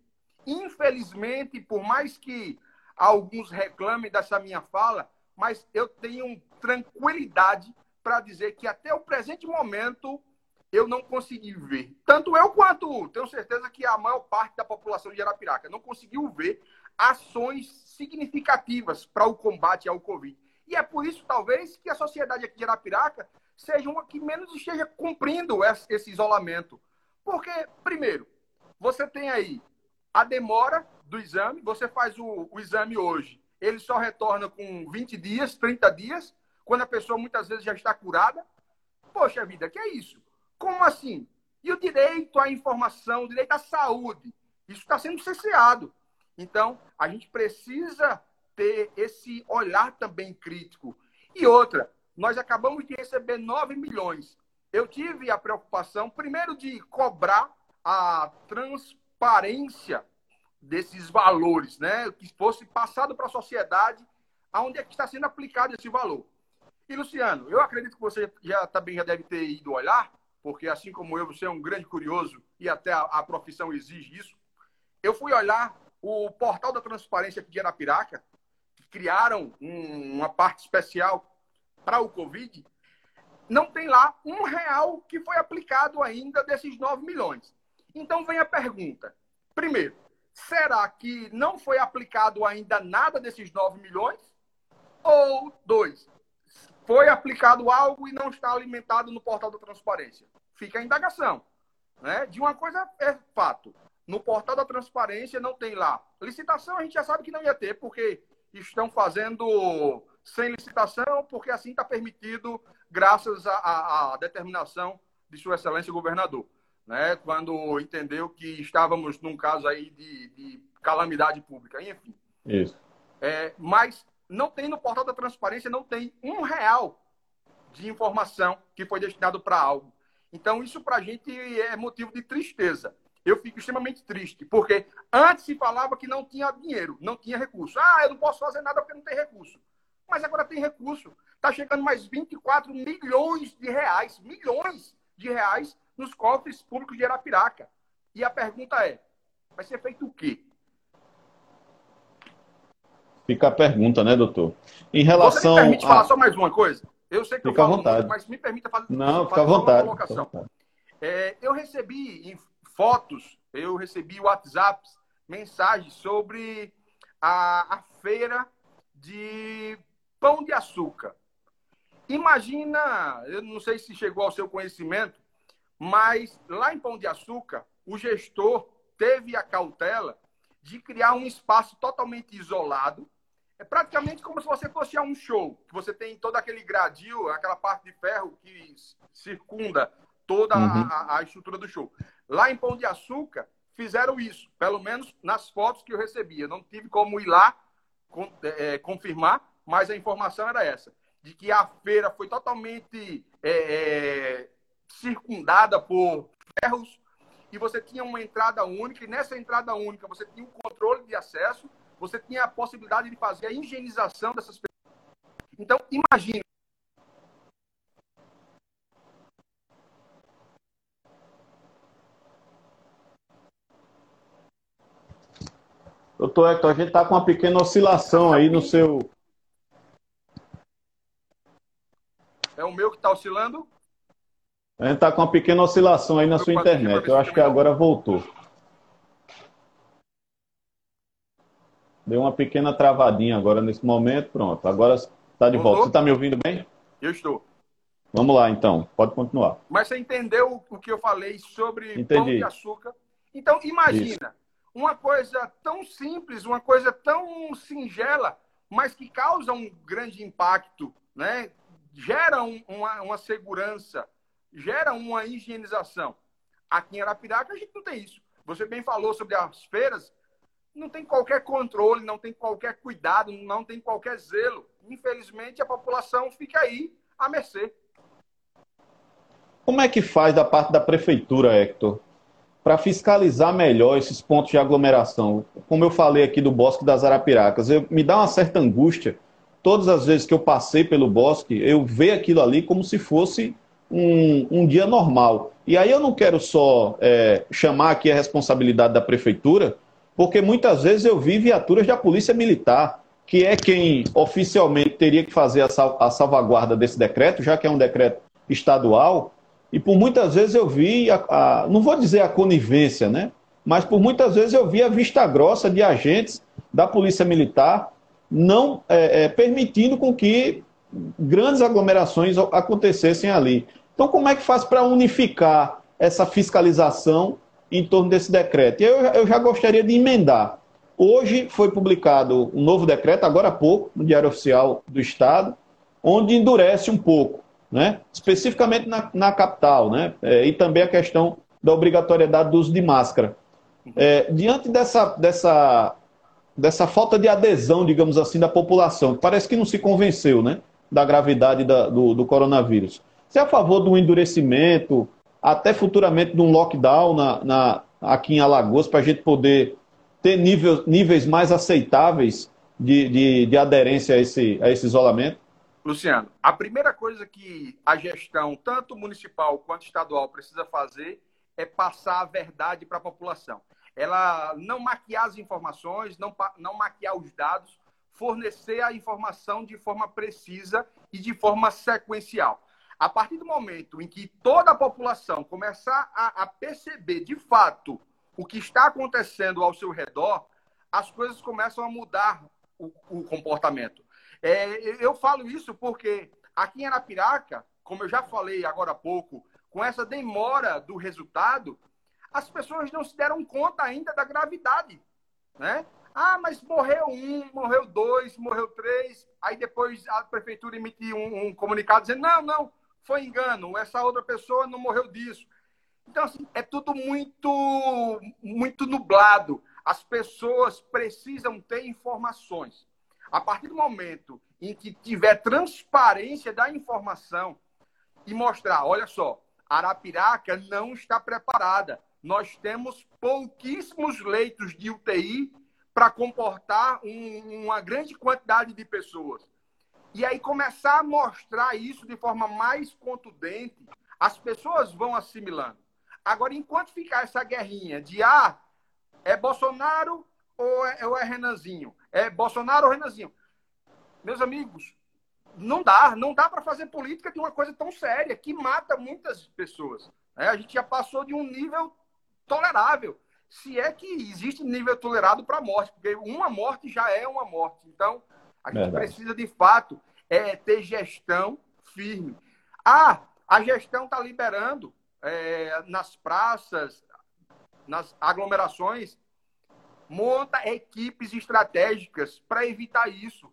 Infelizmente, por mais que alguns reclamem dessa minha fala, mas eu tenho tranquilidade para dizer que até o presente momento eu não consegui ver. Tanto eu quanto tenho certeza que a maior parte da população de Arapiraca não conseguiu ver ações significativas para o combate ao Covid. E é por isso, talvez, que a sociedade aqui de Arapiraca seja uma que menos esteja cumprindo esse isolamento. Porque, primeiro, você tem aí a demora do exame, você faz o, o exame hoje, ele só retorna com 20 dias, 30 dias, quando a pessoa muitas vezes já está curada. Poxa vida, que é isso? Como assim? E o direito à informação, o direito à saúde, isso está sendo cesseado. Então, a gente precisa ter esse olhar também crítico. E outra, nós acabamos de receber 9 milhões. Eu tive a preocupação, primeiro, de cobrar a transparência desses valores, né? Que fosse passado para a sociedade aonde é que está sendo aplicado esse valor. E, Luciano, eu acredito que você já também já deve ter ido olhar, porque assim como eu, você é um grande curioso e até a, a profissão exige isso. Eu fui olhar o portal da transparência aqui de Arapiraca, que criaram um, uma parte especial para o Covid, não tem lá um real que foi aplicado ainda desses 9 milhões. Então vem a pergunta. Primeiro, será que não foi aplicado ainda nada desses 9 milhões? Ou dois, foi aplicado algo e não está alimentado no portal da transparência? Fica a indagação. Né? De uma coisa é fato. No portal da transparência não tem lá. Licitação a gente já sabe que não ia ter, porque estão fazendo sem licitação, porque assim está permitido, graças à determinação de Sua Excelência Governador. Né? Quando entendeu que estávamos num caso aí de, de calamidade pública, enfim. Isso. É, mas não tem no portal da transparência, não tem um real de informação que foi destinado para algo. Então, isso para a gente é motivo de tristeza eu fico extremamente triste, porque antes se falava que não tinha dinheiro, não tinha recurso. Ah, eu não posso fazer nada porque não tem recurso. Mas agora tem recurso. Está chegando mais 24 milhões de reais, milhões de reais nos cofres públicos de Arapiraca. E a pergunta é: vai ser feito o quê? Fica a pergunta, né, doutor? Em relação. Você me permite a... falar só mais uma coisa? Eu sei que fica eu falo vontade. muito, mas me permita fazer, Não, fica à vontade. Uma colocação. É, eu recebi fotos, eu recebi WhatsApp, mensagens sobre a, a feira de pão de açúcar. Imagina, eu não sei se chegou ao seu conhecimento, mas lá em Pão de Açúcar, o gestor teve a cautela de criar um espaço totalmente isolado. É praticamente como se você fosse a um show. Você tem todo aquele gradil, aquela parte de ferro que circunda toda uhum. a, a, estrutura do show. Lá em Pão de Açúcar, fizeram isso, pelo menos nas fotos que eu recebi. Eu não tive como ir lá é, confirmar, mas a informação era essa, de que a feira foi totalmente é, é, circundada por ferros e você tinha uma entrada única, e nessa entrada única você tinha o controle de acesso, você tinha a possibilidade de fazer a higienização dessas pessoas. Então, imagine. Doutor Hector, a gente está com uma pequena oscilação aí no seu. É o meu que está oscilando? A gente está com uma pequena oscilação aí na sua internet. Eu acho que agora voltou. Deu uma pequena travadinha agora nesse momento. Pronto, agora está de volta. Você está me ouvindo bem? Eu estou. Vamos lá, então. Pode continuar. Mas você entendeu o que eu falei sobre Entendi. pão de açúcar? Então, imagina. Isso uma coisa tão simples, uma coisa tão singela, mas que causa um grande impacto, né? gera um, uma, uma segurança, gera uma higienização. Aqui em Arapiraca a gente não tem isso. Você bem falou sobre as feiras, não tem qualquer controle, não tem qualquer cuidado, não tem qualquer zelo. Infelizmente, a população fica aí à mercê. Como é que faz da parte da prefeitura, Hector, para fiscalizar melhor esses pontos de aglomeração. Como eu falei aqui do Bosque das Arapiracas, eu, me dá uma certa angústia. Todas as vezes que eu passei pelo bosque, eu vejo aquilo ali como se fosse um, um dia normal. E aí eu não quero só é, chamar aqui a responsabilidade da prefeitura, porque muitas vezes eu vi viaturas da Polícia Militar, que é quem oficialmente teria que fazer a, sal, a salvaguarda desse decreto, já que é um decreto estadual, e por muitas vezes eu vi, a, a, não vou dizer a conivência, né? Mas por muitas vezes eu vi a vista grossa de agentes da Polícia Militar não é, é, permitindo com que grandes aglomerações acontecessem ali. Então, como é que faz para unificar essa fiscalização em torno desse decreto? Eu, eu já gostaria de emendar. Hoje foi publicado um novo decreto, agora há pouco, no Diário Oficial do Estado, onde endurece um pouco né? especificamente na, na capital, né? É, e também a questão da obrigatoriedade do uso de máscara. É, diante dessa, dessa, dessa falta de adesão, digamos assim, da população, parece que não se convenceu né, da gravidade da, do, do coronavírus. Você é a favor do endurecimento, até futuramente de um lockdown na, na aqui em Alagoas, para a gente poder ter nível, níveis mais aceitáveis de, de, de aderência a esse, a esse isolamento? Luciano, a primeira coisa que a gestão, tanto municipal quanto estadual, precisa fazer é passar a verdade para a população. Ela não maquiar as informações, não, não maquiar os dados, fornecer a informação de forma precisa e de forma sequencial. A partir do momento em que toda a população começar a, a perceber de fato o que está acontecendo ao seu redor, as coisas começam a mudar o, o comportamento. É, eu falo isso porque aqui em Arapiraca, como eu já falei agora há pouco, com essa demora do resultado, as pessoas não se deram conta ainda da gravidade, né? Ah, mas morreu um, morreu dois, morreu três. Aí depois a prefeitura emitiu um, um comunicado dizendo: não, não, foi engano, essa outra pessoa não morreu disso. Então, assim, é tudo muito, muito nublado. As pessoas precisam ter informações. A partir do momento em que tiver transparência da informação e mostrar, olha só, Arapiraca não está preparada. Nós temos pouquíssimos leitos de UTI para comportar um, uma grande quantidade de pessoas. E aí começar a mostrar isso de forma mais contundente, as pessoas vão assimilando. Agora, enquanto ficar essa guerrinha de ah, é Bolsonaro ou é, ou é Renanzinho? É Bolsonaro ou Renanzinho? Meus amigos, não dá, não dá para fazer política de uma coisa tão séria que mata muitas pessoas. É, a gente já passou de um nível tolerável, se é que existe nível tolerado para morte, porque uma morte já é uma morte. Então, a gente Verdade. precisa de fato é, ter gestão firme. Ah, a gestão está liberando é, nas praças, nas aglomerações, monta equipes estratégicas para evitar isso.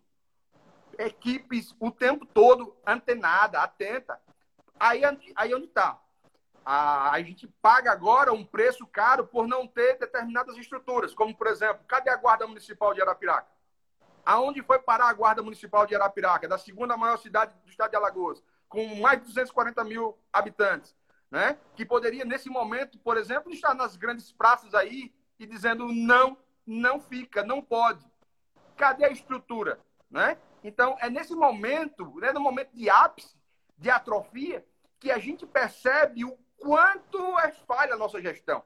Equipes o tempo todo antenada, atenta. Aí, aí onde está? a, a gente paga agora um preço caro por não ter determinadas estruturas, como, por exemplo, cadê a Guarda Municipal de Arapiraca? Aonde foi parar a Guarda Municipal de Arapiraca, da segunda maior cidade do estado de Alagoas, com mais de 240 mil habitantes, né? que poderia, nesse momento, por exemplo, estar nas grandes praças aí e dizendo não, não fica, não pode. Cadê a estrutura? Né? Então, é nesse momento, né, no momento de ápice, de atrofia, que a gente percebe o quanto é falha a nossa gestão.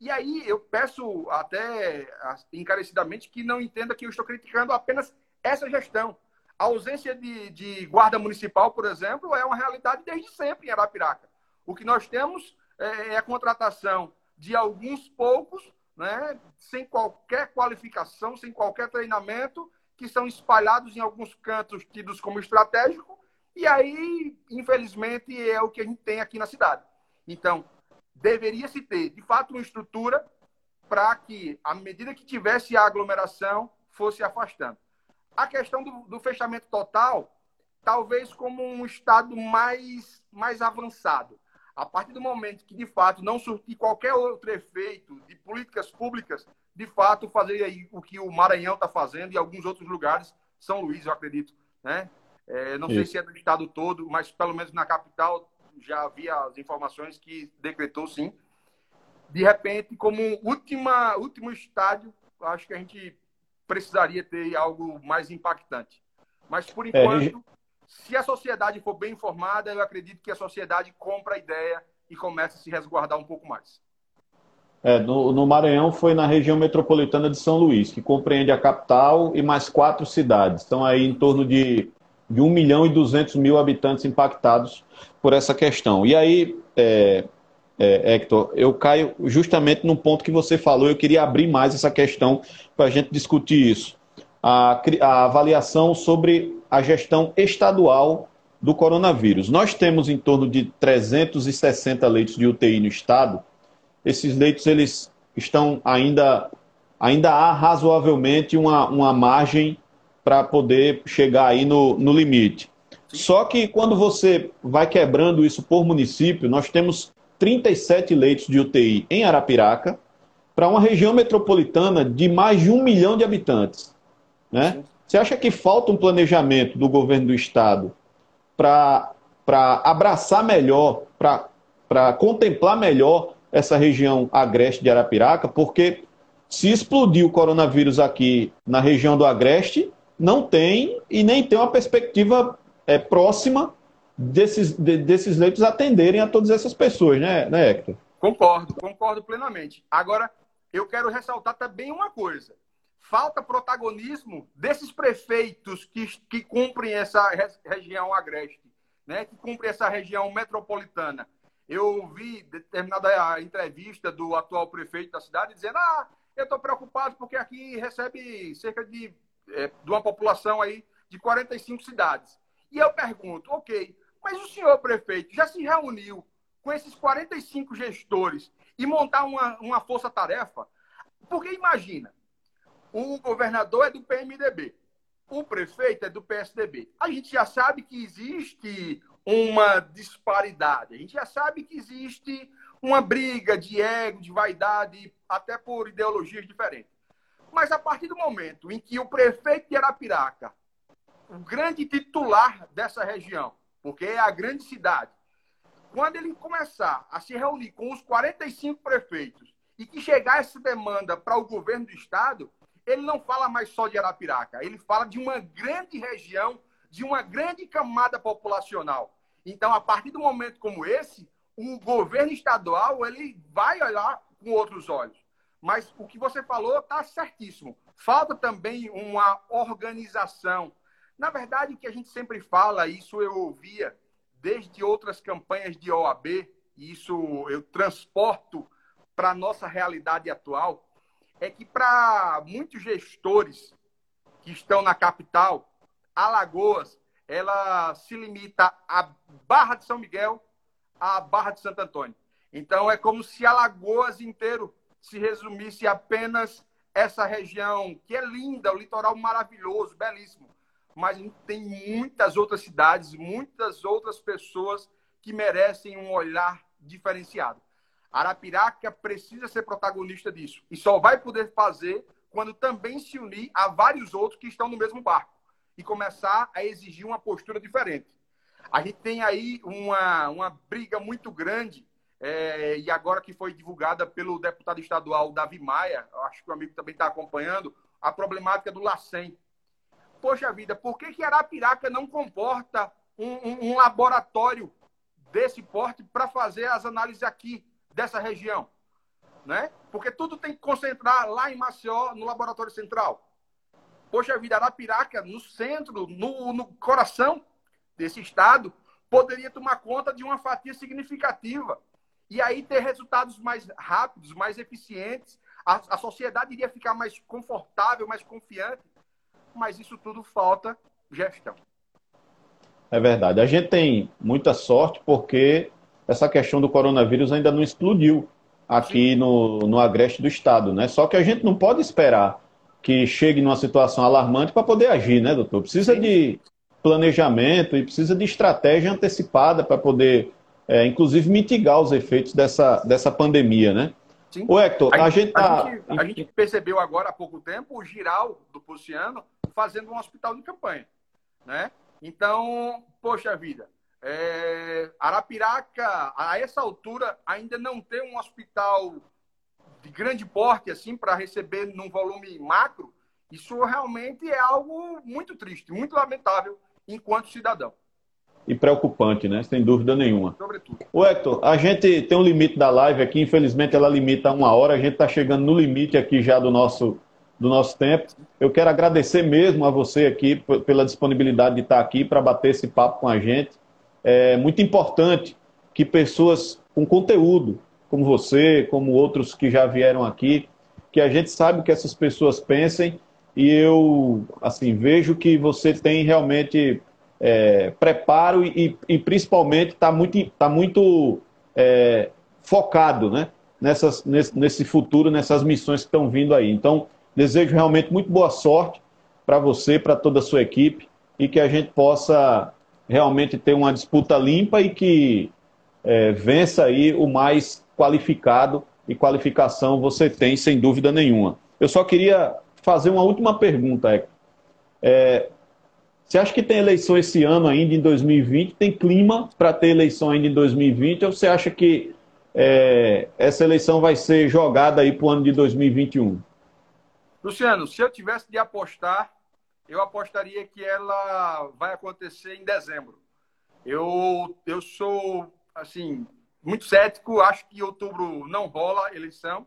E aí eu peço até encarecidamente que não entenda que eu estou criticando apenas essa gestão. A ausência de, de guarda municipal, por exemplo, é uma realidade desde sempre em Arapiraca. O que nós temos é, é a contratação de alguns poucos, né, sem qualquer qualificação, sem qualquer treinamento, que são espalhados em alguns cantos tidos como estratégico, e aí, infelizmente, é o que a gente tem aqui na cidade. Então, deveria se ter, de fato, uma estrutura para que, à medida que tivesse a aglomeração, fosse afastando. A questão do, do, fechamento total, talvez como um estado mais, mais avançado. A partir do momento que, de fato, não surtir qualquer outro efeito de políticas públicas, de fato, fazer aí o que o Maranhão está fazendo e alguns outros lugares, São Luís, eu acredito, né? É, não sei se é do estado todo, mas pelo menos na capital já havia as informações que decretou sim. De repente, como última, último estádio, acho que a gente precisaria ter algo mais impactante. Mas, por é, enquanto, é, se a sociedade for bem informada, eu acredito que a sociedade compra a ideia e começa a se resguardar um pouco mais. É, no, no, Maranhão foi na região metropolitana de São Luís, que compreende a capital e mais quatro cidades. Estão aí em torno de de 1 milhão e 200 mil habitantes impactados por essa questão. E aí, é, é, Hector, eu caio justamente no ponto que você falou, eu queria abrir mais essa questão para a gente discutir isso. A, a avaliação sobre a gestão estadual do coronavírus. Nós temos em torno de 360 leitos de UTI no estado. Esses leitos eles estão ainda ainda há razoavelmente uma, uma margem para poder chegar aí no, no limite. Só que quando você vai quebrando isso por município, nós temos 37 leitos de UTI em Arapiraca, para uma região metropolitana de mais de um milhão de habitantes. Né? Você acha que falta um planejamento do governo do estado para abraçar melhor, para contemplar melhor essa região agreste de Arapiraca? Porque se explodir o coronavírus aqui na região do agreste, não tem e nem tem uma perspectiva é, próxima desses, de, desses leitos atenderem a todas essas pessoas, né, né, Hector? Concordo, concordo plenamente. Agora, eu quero ressaltar também uma coisa. Falta protagonismo desses prefeitos que, que cumprem essa região agreste, né, que cumprem essa região metropolitana. Eu vi determinada entrevista do atual prefeito da cidade dizendo: ah, eu estou preocupado porque aqui recebe cerca de é, de uma população aí de 45 cidades. E eu pergunto, ok, mas o senhor prefeito já se reuniu com esses 45 gestores e montar uma, uma força-tarefa? Porque imagina, o governador é do PMDB, o prefeito é do PSDB. A gente já sabe que existe uma disparidade, a gente já sabe que existe uma briga de ego, de vaidade, até por ideologias diferentes. Mas a partir do momento em que o prefeito de Arapiraca, o grande titular dessa região, porque é a grande cidade, quando ele começar a se reunir com os 45 prefeitos e que chegar essa demanda para o governo do estado, ele não fala mais só de Arapiraca, ele fala de uma grande região, de uma grande camada populacional. Então, a partir do momento como esse, o governo estadual ele vai olhar com outros olhos. Mas o que você falou está certíssimo. Falta também uma organização. Na verdade, o que a gente sempre fala, isso eu ouvia desde outras campanhas de OAB, e isso eu transporto para a nossa realidade atual, é que para muitos gestores que estão na capital, Alagoas, ela se limita à Barra de São Miguel, à Barra de Santo Antônio. Então é como se Alagoas inteiro se resumisse apenas essa região, que é linda, o litoral maravilhoso, belíssimo. Mas tem muitas outras cidades, muitas outras pessoas que merecem um olhar diferenciado. Arapiraca precisa ser protagonista disso e só vai poder fazer quando também se unir a vários outros que estão no mesmo barco e começar a exigir uma postura diferente. A gente tem aí uma, uma briga muito grande, é, e agora que foi divulgada pelo deputado estadual Davi Maia, acho que o amigo também está acompanhando, a problemática do LACEN. Poxa vida, por que, que Arapiraca não comporta um, um, um laboratório desse porte para fazer as análises aqui, dessa região? Né? Porque tudo tem que concentrar lá em Maceió, no laboratório central. Poxa vida, Arapiraca, no centro, no, no coração desse estado, poderia tomar conta de uma fatia significativa. E aí ter resultados mais rápidos, mais eficientes. A, a sociedade iria ficar mais confortável, mais confiante. Mas isso tudo falta gestão. É verdade. A gente tem muita sorte porque essa questão do coronavírus ainda não explodiu aqui no, no agreste do Estado, né? Só que a gente não pode esperar que chegue numa situação alarmante para poder agir, né, doutor? Precisa Sim. de planejamento e precisa de estratégia antecipada para poder, é, inclusive, mitigar os efeitos dessa, dessa pandemia, né? Sim. O Hector, a, a gente, tá... a, gente, a gente percebeu agora há pouco tempo o Giral do Pulciano fazendo um hospital de campanha, né? Então, poxa vida, é, Arapiraca, a essa altura, ainda não tem um hospital de grande porte, assim, para receber num volume macro, isso realmente é algo muito triste, muito lamentável enquanto cidadão. E preocupante, né? Sem dúvida nenhuma. Sobretudo. O Hector, a gente tem um limite da live aqui, infelizmente ela limita a uma hora, a gente está chegando no limite aqui já do nosso, do nosso tempo. Eu quero agradecer mesmo a você aqui pela disponibilidade de estar aqui para bater esse papo com a gente. É muito importante que pessoas com conteúdo, como você, como outros que já vieram aqui, que a gente sabe que essas pessoas pensem e eu assim vejo que você tem realmente é, preparo e, e principalmente está muito, tá muito é, focado né? Nessas, nesse, nesse futuro, nessas missões que estão vindo aí. Então, desejo realmente muito boa sorte para você, para toda a sua equipe e que a gente possa realmente ter uma disputa limpa e que é, vença aí o mais qualificado e qualificação você tem, sem dúvida nenhuma. Eu só queria fazer uma última pergunta. É, você acha que tem eleição esse ano ainda, em 2020? Tem clima para ter eleição ainda em 2020? Ou você acha que é, essa eleição vai ser jogada aí para o ano de 2021? Luciano, se eu tivesse de apostar, eu apostaria que ela vai acontecer em dezembro. Eu, eu sou, assim, muito cético, acho que outubro não rola eleição,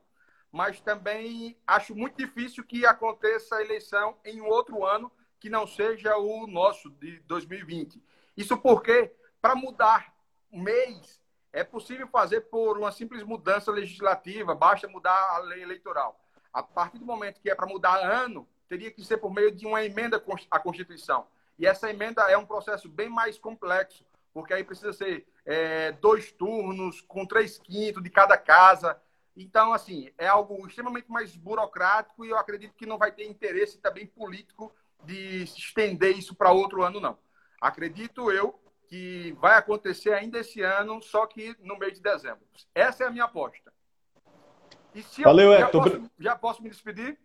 mas também acho muito difícil que aconteça a eleição em outro ano que não seja o nosso, de 2020. Isso porque, para mudar mês, é possível fazer por uma simples mudança legislativa, basta mudar a lei eleitoral. A partir do momento que é para mudar ano, teria que ser por meio de uma emenda à Constituição. E essa emenda é um processo bem mais complexo, porque aí precisa ser é, dois turnos, com três quintos de cada casa. Então, assim, é algo extremamente mais burocrático e eu acredito que não vai ter interesse também político de estender isso para outro ano, não. Acredito eu que vai acontecer ainda esse ano, só que no mês de dezembro. Essa é a minha aposta. E se Valeu, eu já posso, já posso me despedir?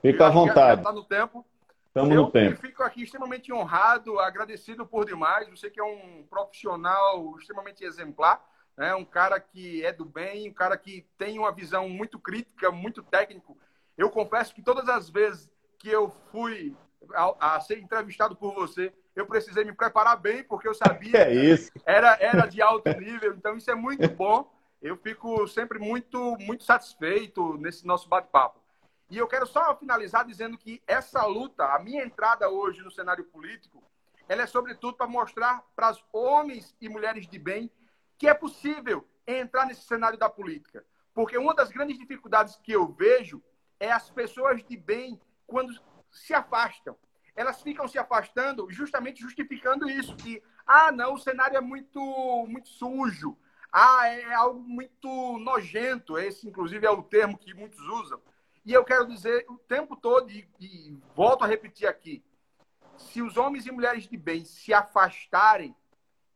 Fica à vontade. Está no tempo. Estamos no tempo. Fico aqui extremamente honrado, agradecido por demais. Você que é um profissional extremamente exemplar, né? um cara que é do bem, um cara que tem uma visão muito crítica, muito técnico. Eu confesso que todas as vezes que eu fui a, a ser entrevistado por você, eu precisei me preparar bem, porque eu sabia é isso. que era, era de alto nível. Então, isso é muito bom. Eu fico sempre muito, muito satisfeito nesse nosso bate-papo. E eu quero só finalizar dizendo que essa luta, a minha entrada hoje no cenário político, ela é sobretudo para mostrar para os homens e mulheres de bem que é possível entrar nesse cenário da política. Porque uma das grandes dificuldades que eu vejo é as pessoas de bem, quando se afastam. Elas ficam se afastando justamente justificando isso, que, ah, não, o cenário é muito, muito sujo, ah, é algo muito nojento, esse inclusive é o termo que muitos usam. E eu quero dizer o tempo todo, e, e volto a repetir aqui: se os homens e mulheres de bem se afastarem,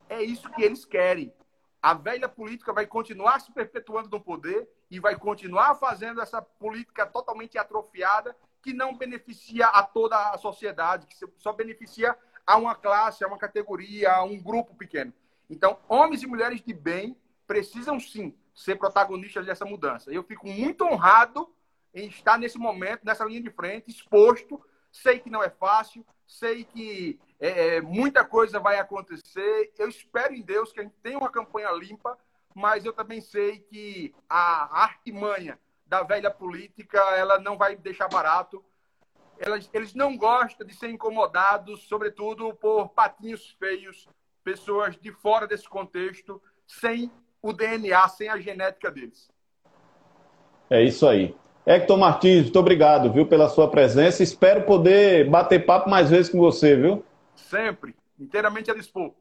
é isso que eles querem. a velha política vai continuar se perpetuando no poder e vai continuar fazendo essa política totalmente atrofiada que não beneficia a toda a sociedade, que só beneficia a uma classe, a uma categoria, a um grupo pequeno. Então, homens e mulheres de bem precisam sim ser protagonistas dessa mudança. Eu fico muito honrado em estar nesse momento, nessa linha de frente, exposto. Sei que não é fácil, sei que é, é, muita coisa vai acontecer. Eu espero em Deus que a gente tenha uma campanha limpa, mas eu também sei que a artimanha da velha política ela não vai deixar barato. Elas, eles não gostam de ser incomodados, sobretudo por patinhos feios, pessoas de fora desse contexto, sem o DNA, sem a genética deles. É isso aí. Hector Martins, muito obrigado, viu, pela sua presença. Espero poder bater papo mais vezes com você, viu? Sempre, inteiramente a dispor.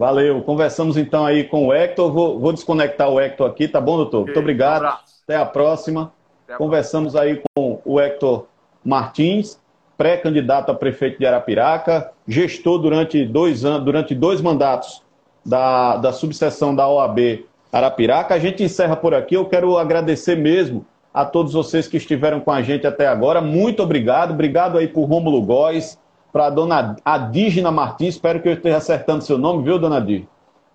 Valeu. Conversamos então aí com o Hector. Vou, vou desconectar o Hector aqui, tá bom, doutor? Okay, muito obrigado. Um Até a próxima. Até Conversamos aí com o Hector Martins, pré-candidato a prefeito de Arapiraca, gestor durante dois anos, durante dois mandatos da, da subseção da OAB Arapiraca. A gente encerra por aqui. Eu quero agradecer mesmo a todos vocês que estiveram com a gente até agora. Muito obrigado. Obrigado aí por Rômulo Góes, para a dona Adígina Martins, espero que eu esteja acertando seu nome, viu, dona Adígina?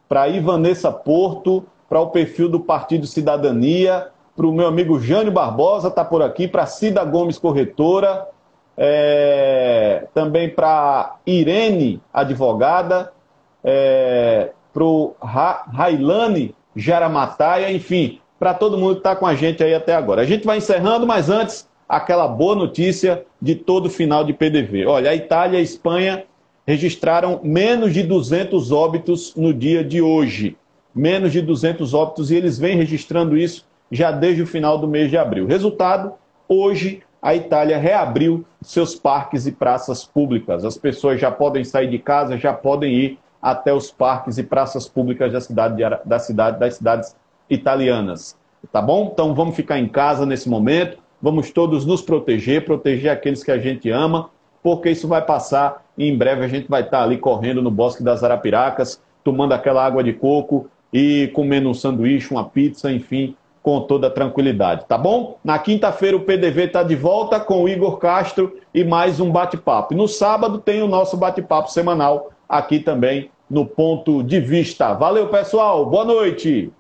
Para Ivanessa Porto, para o perfil do Partido Cidadania, para o meu amigo Jânio Barbosa, está por aqui, para Cida Gomes Corretora, é, também para Irene, advogada, é, para o Ra Railane Jaramataia, enfim, para todo mundo que está com a gente aí até agora. A gente vai encerrando, mas antes, aquela boa notícia de todo final de PDV. Olha, a Itália e a Espanha registraram menos de 200 óbitos no dia de hoje. Menos de 200 óbitos e eles vêm registrando isso já desde o final do mês de abril. Resultado: hoje a Itália reabriu seus parques e praças públicas. As pessoas já podem sair de casa, já podem ir até os parques e praças públicas da cidade, da cidade das cidades italianas. Tá bom? Então vamos ficar em casa nesse momento, vamos todos nos proteger, proteger aqueles que a gente ama, porque isso vai passar e em breve a gente vai estar ali correndo no Bosque das Arapiracas, tomando aquela água de coco e comendo um sanduíche, uma pizza, enfim, com toda tranquilidade, tá bom? Na quinta-feira o PDV está de volta com o Igor Castro e mais um bate-papo. No sábado tem o nosso bate-papo semanal aqui também no Ponto de Vista. Valeu, pessoal. Boa noite.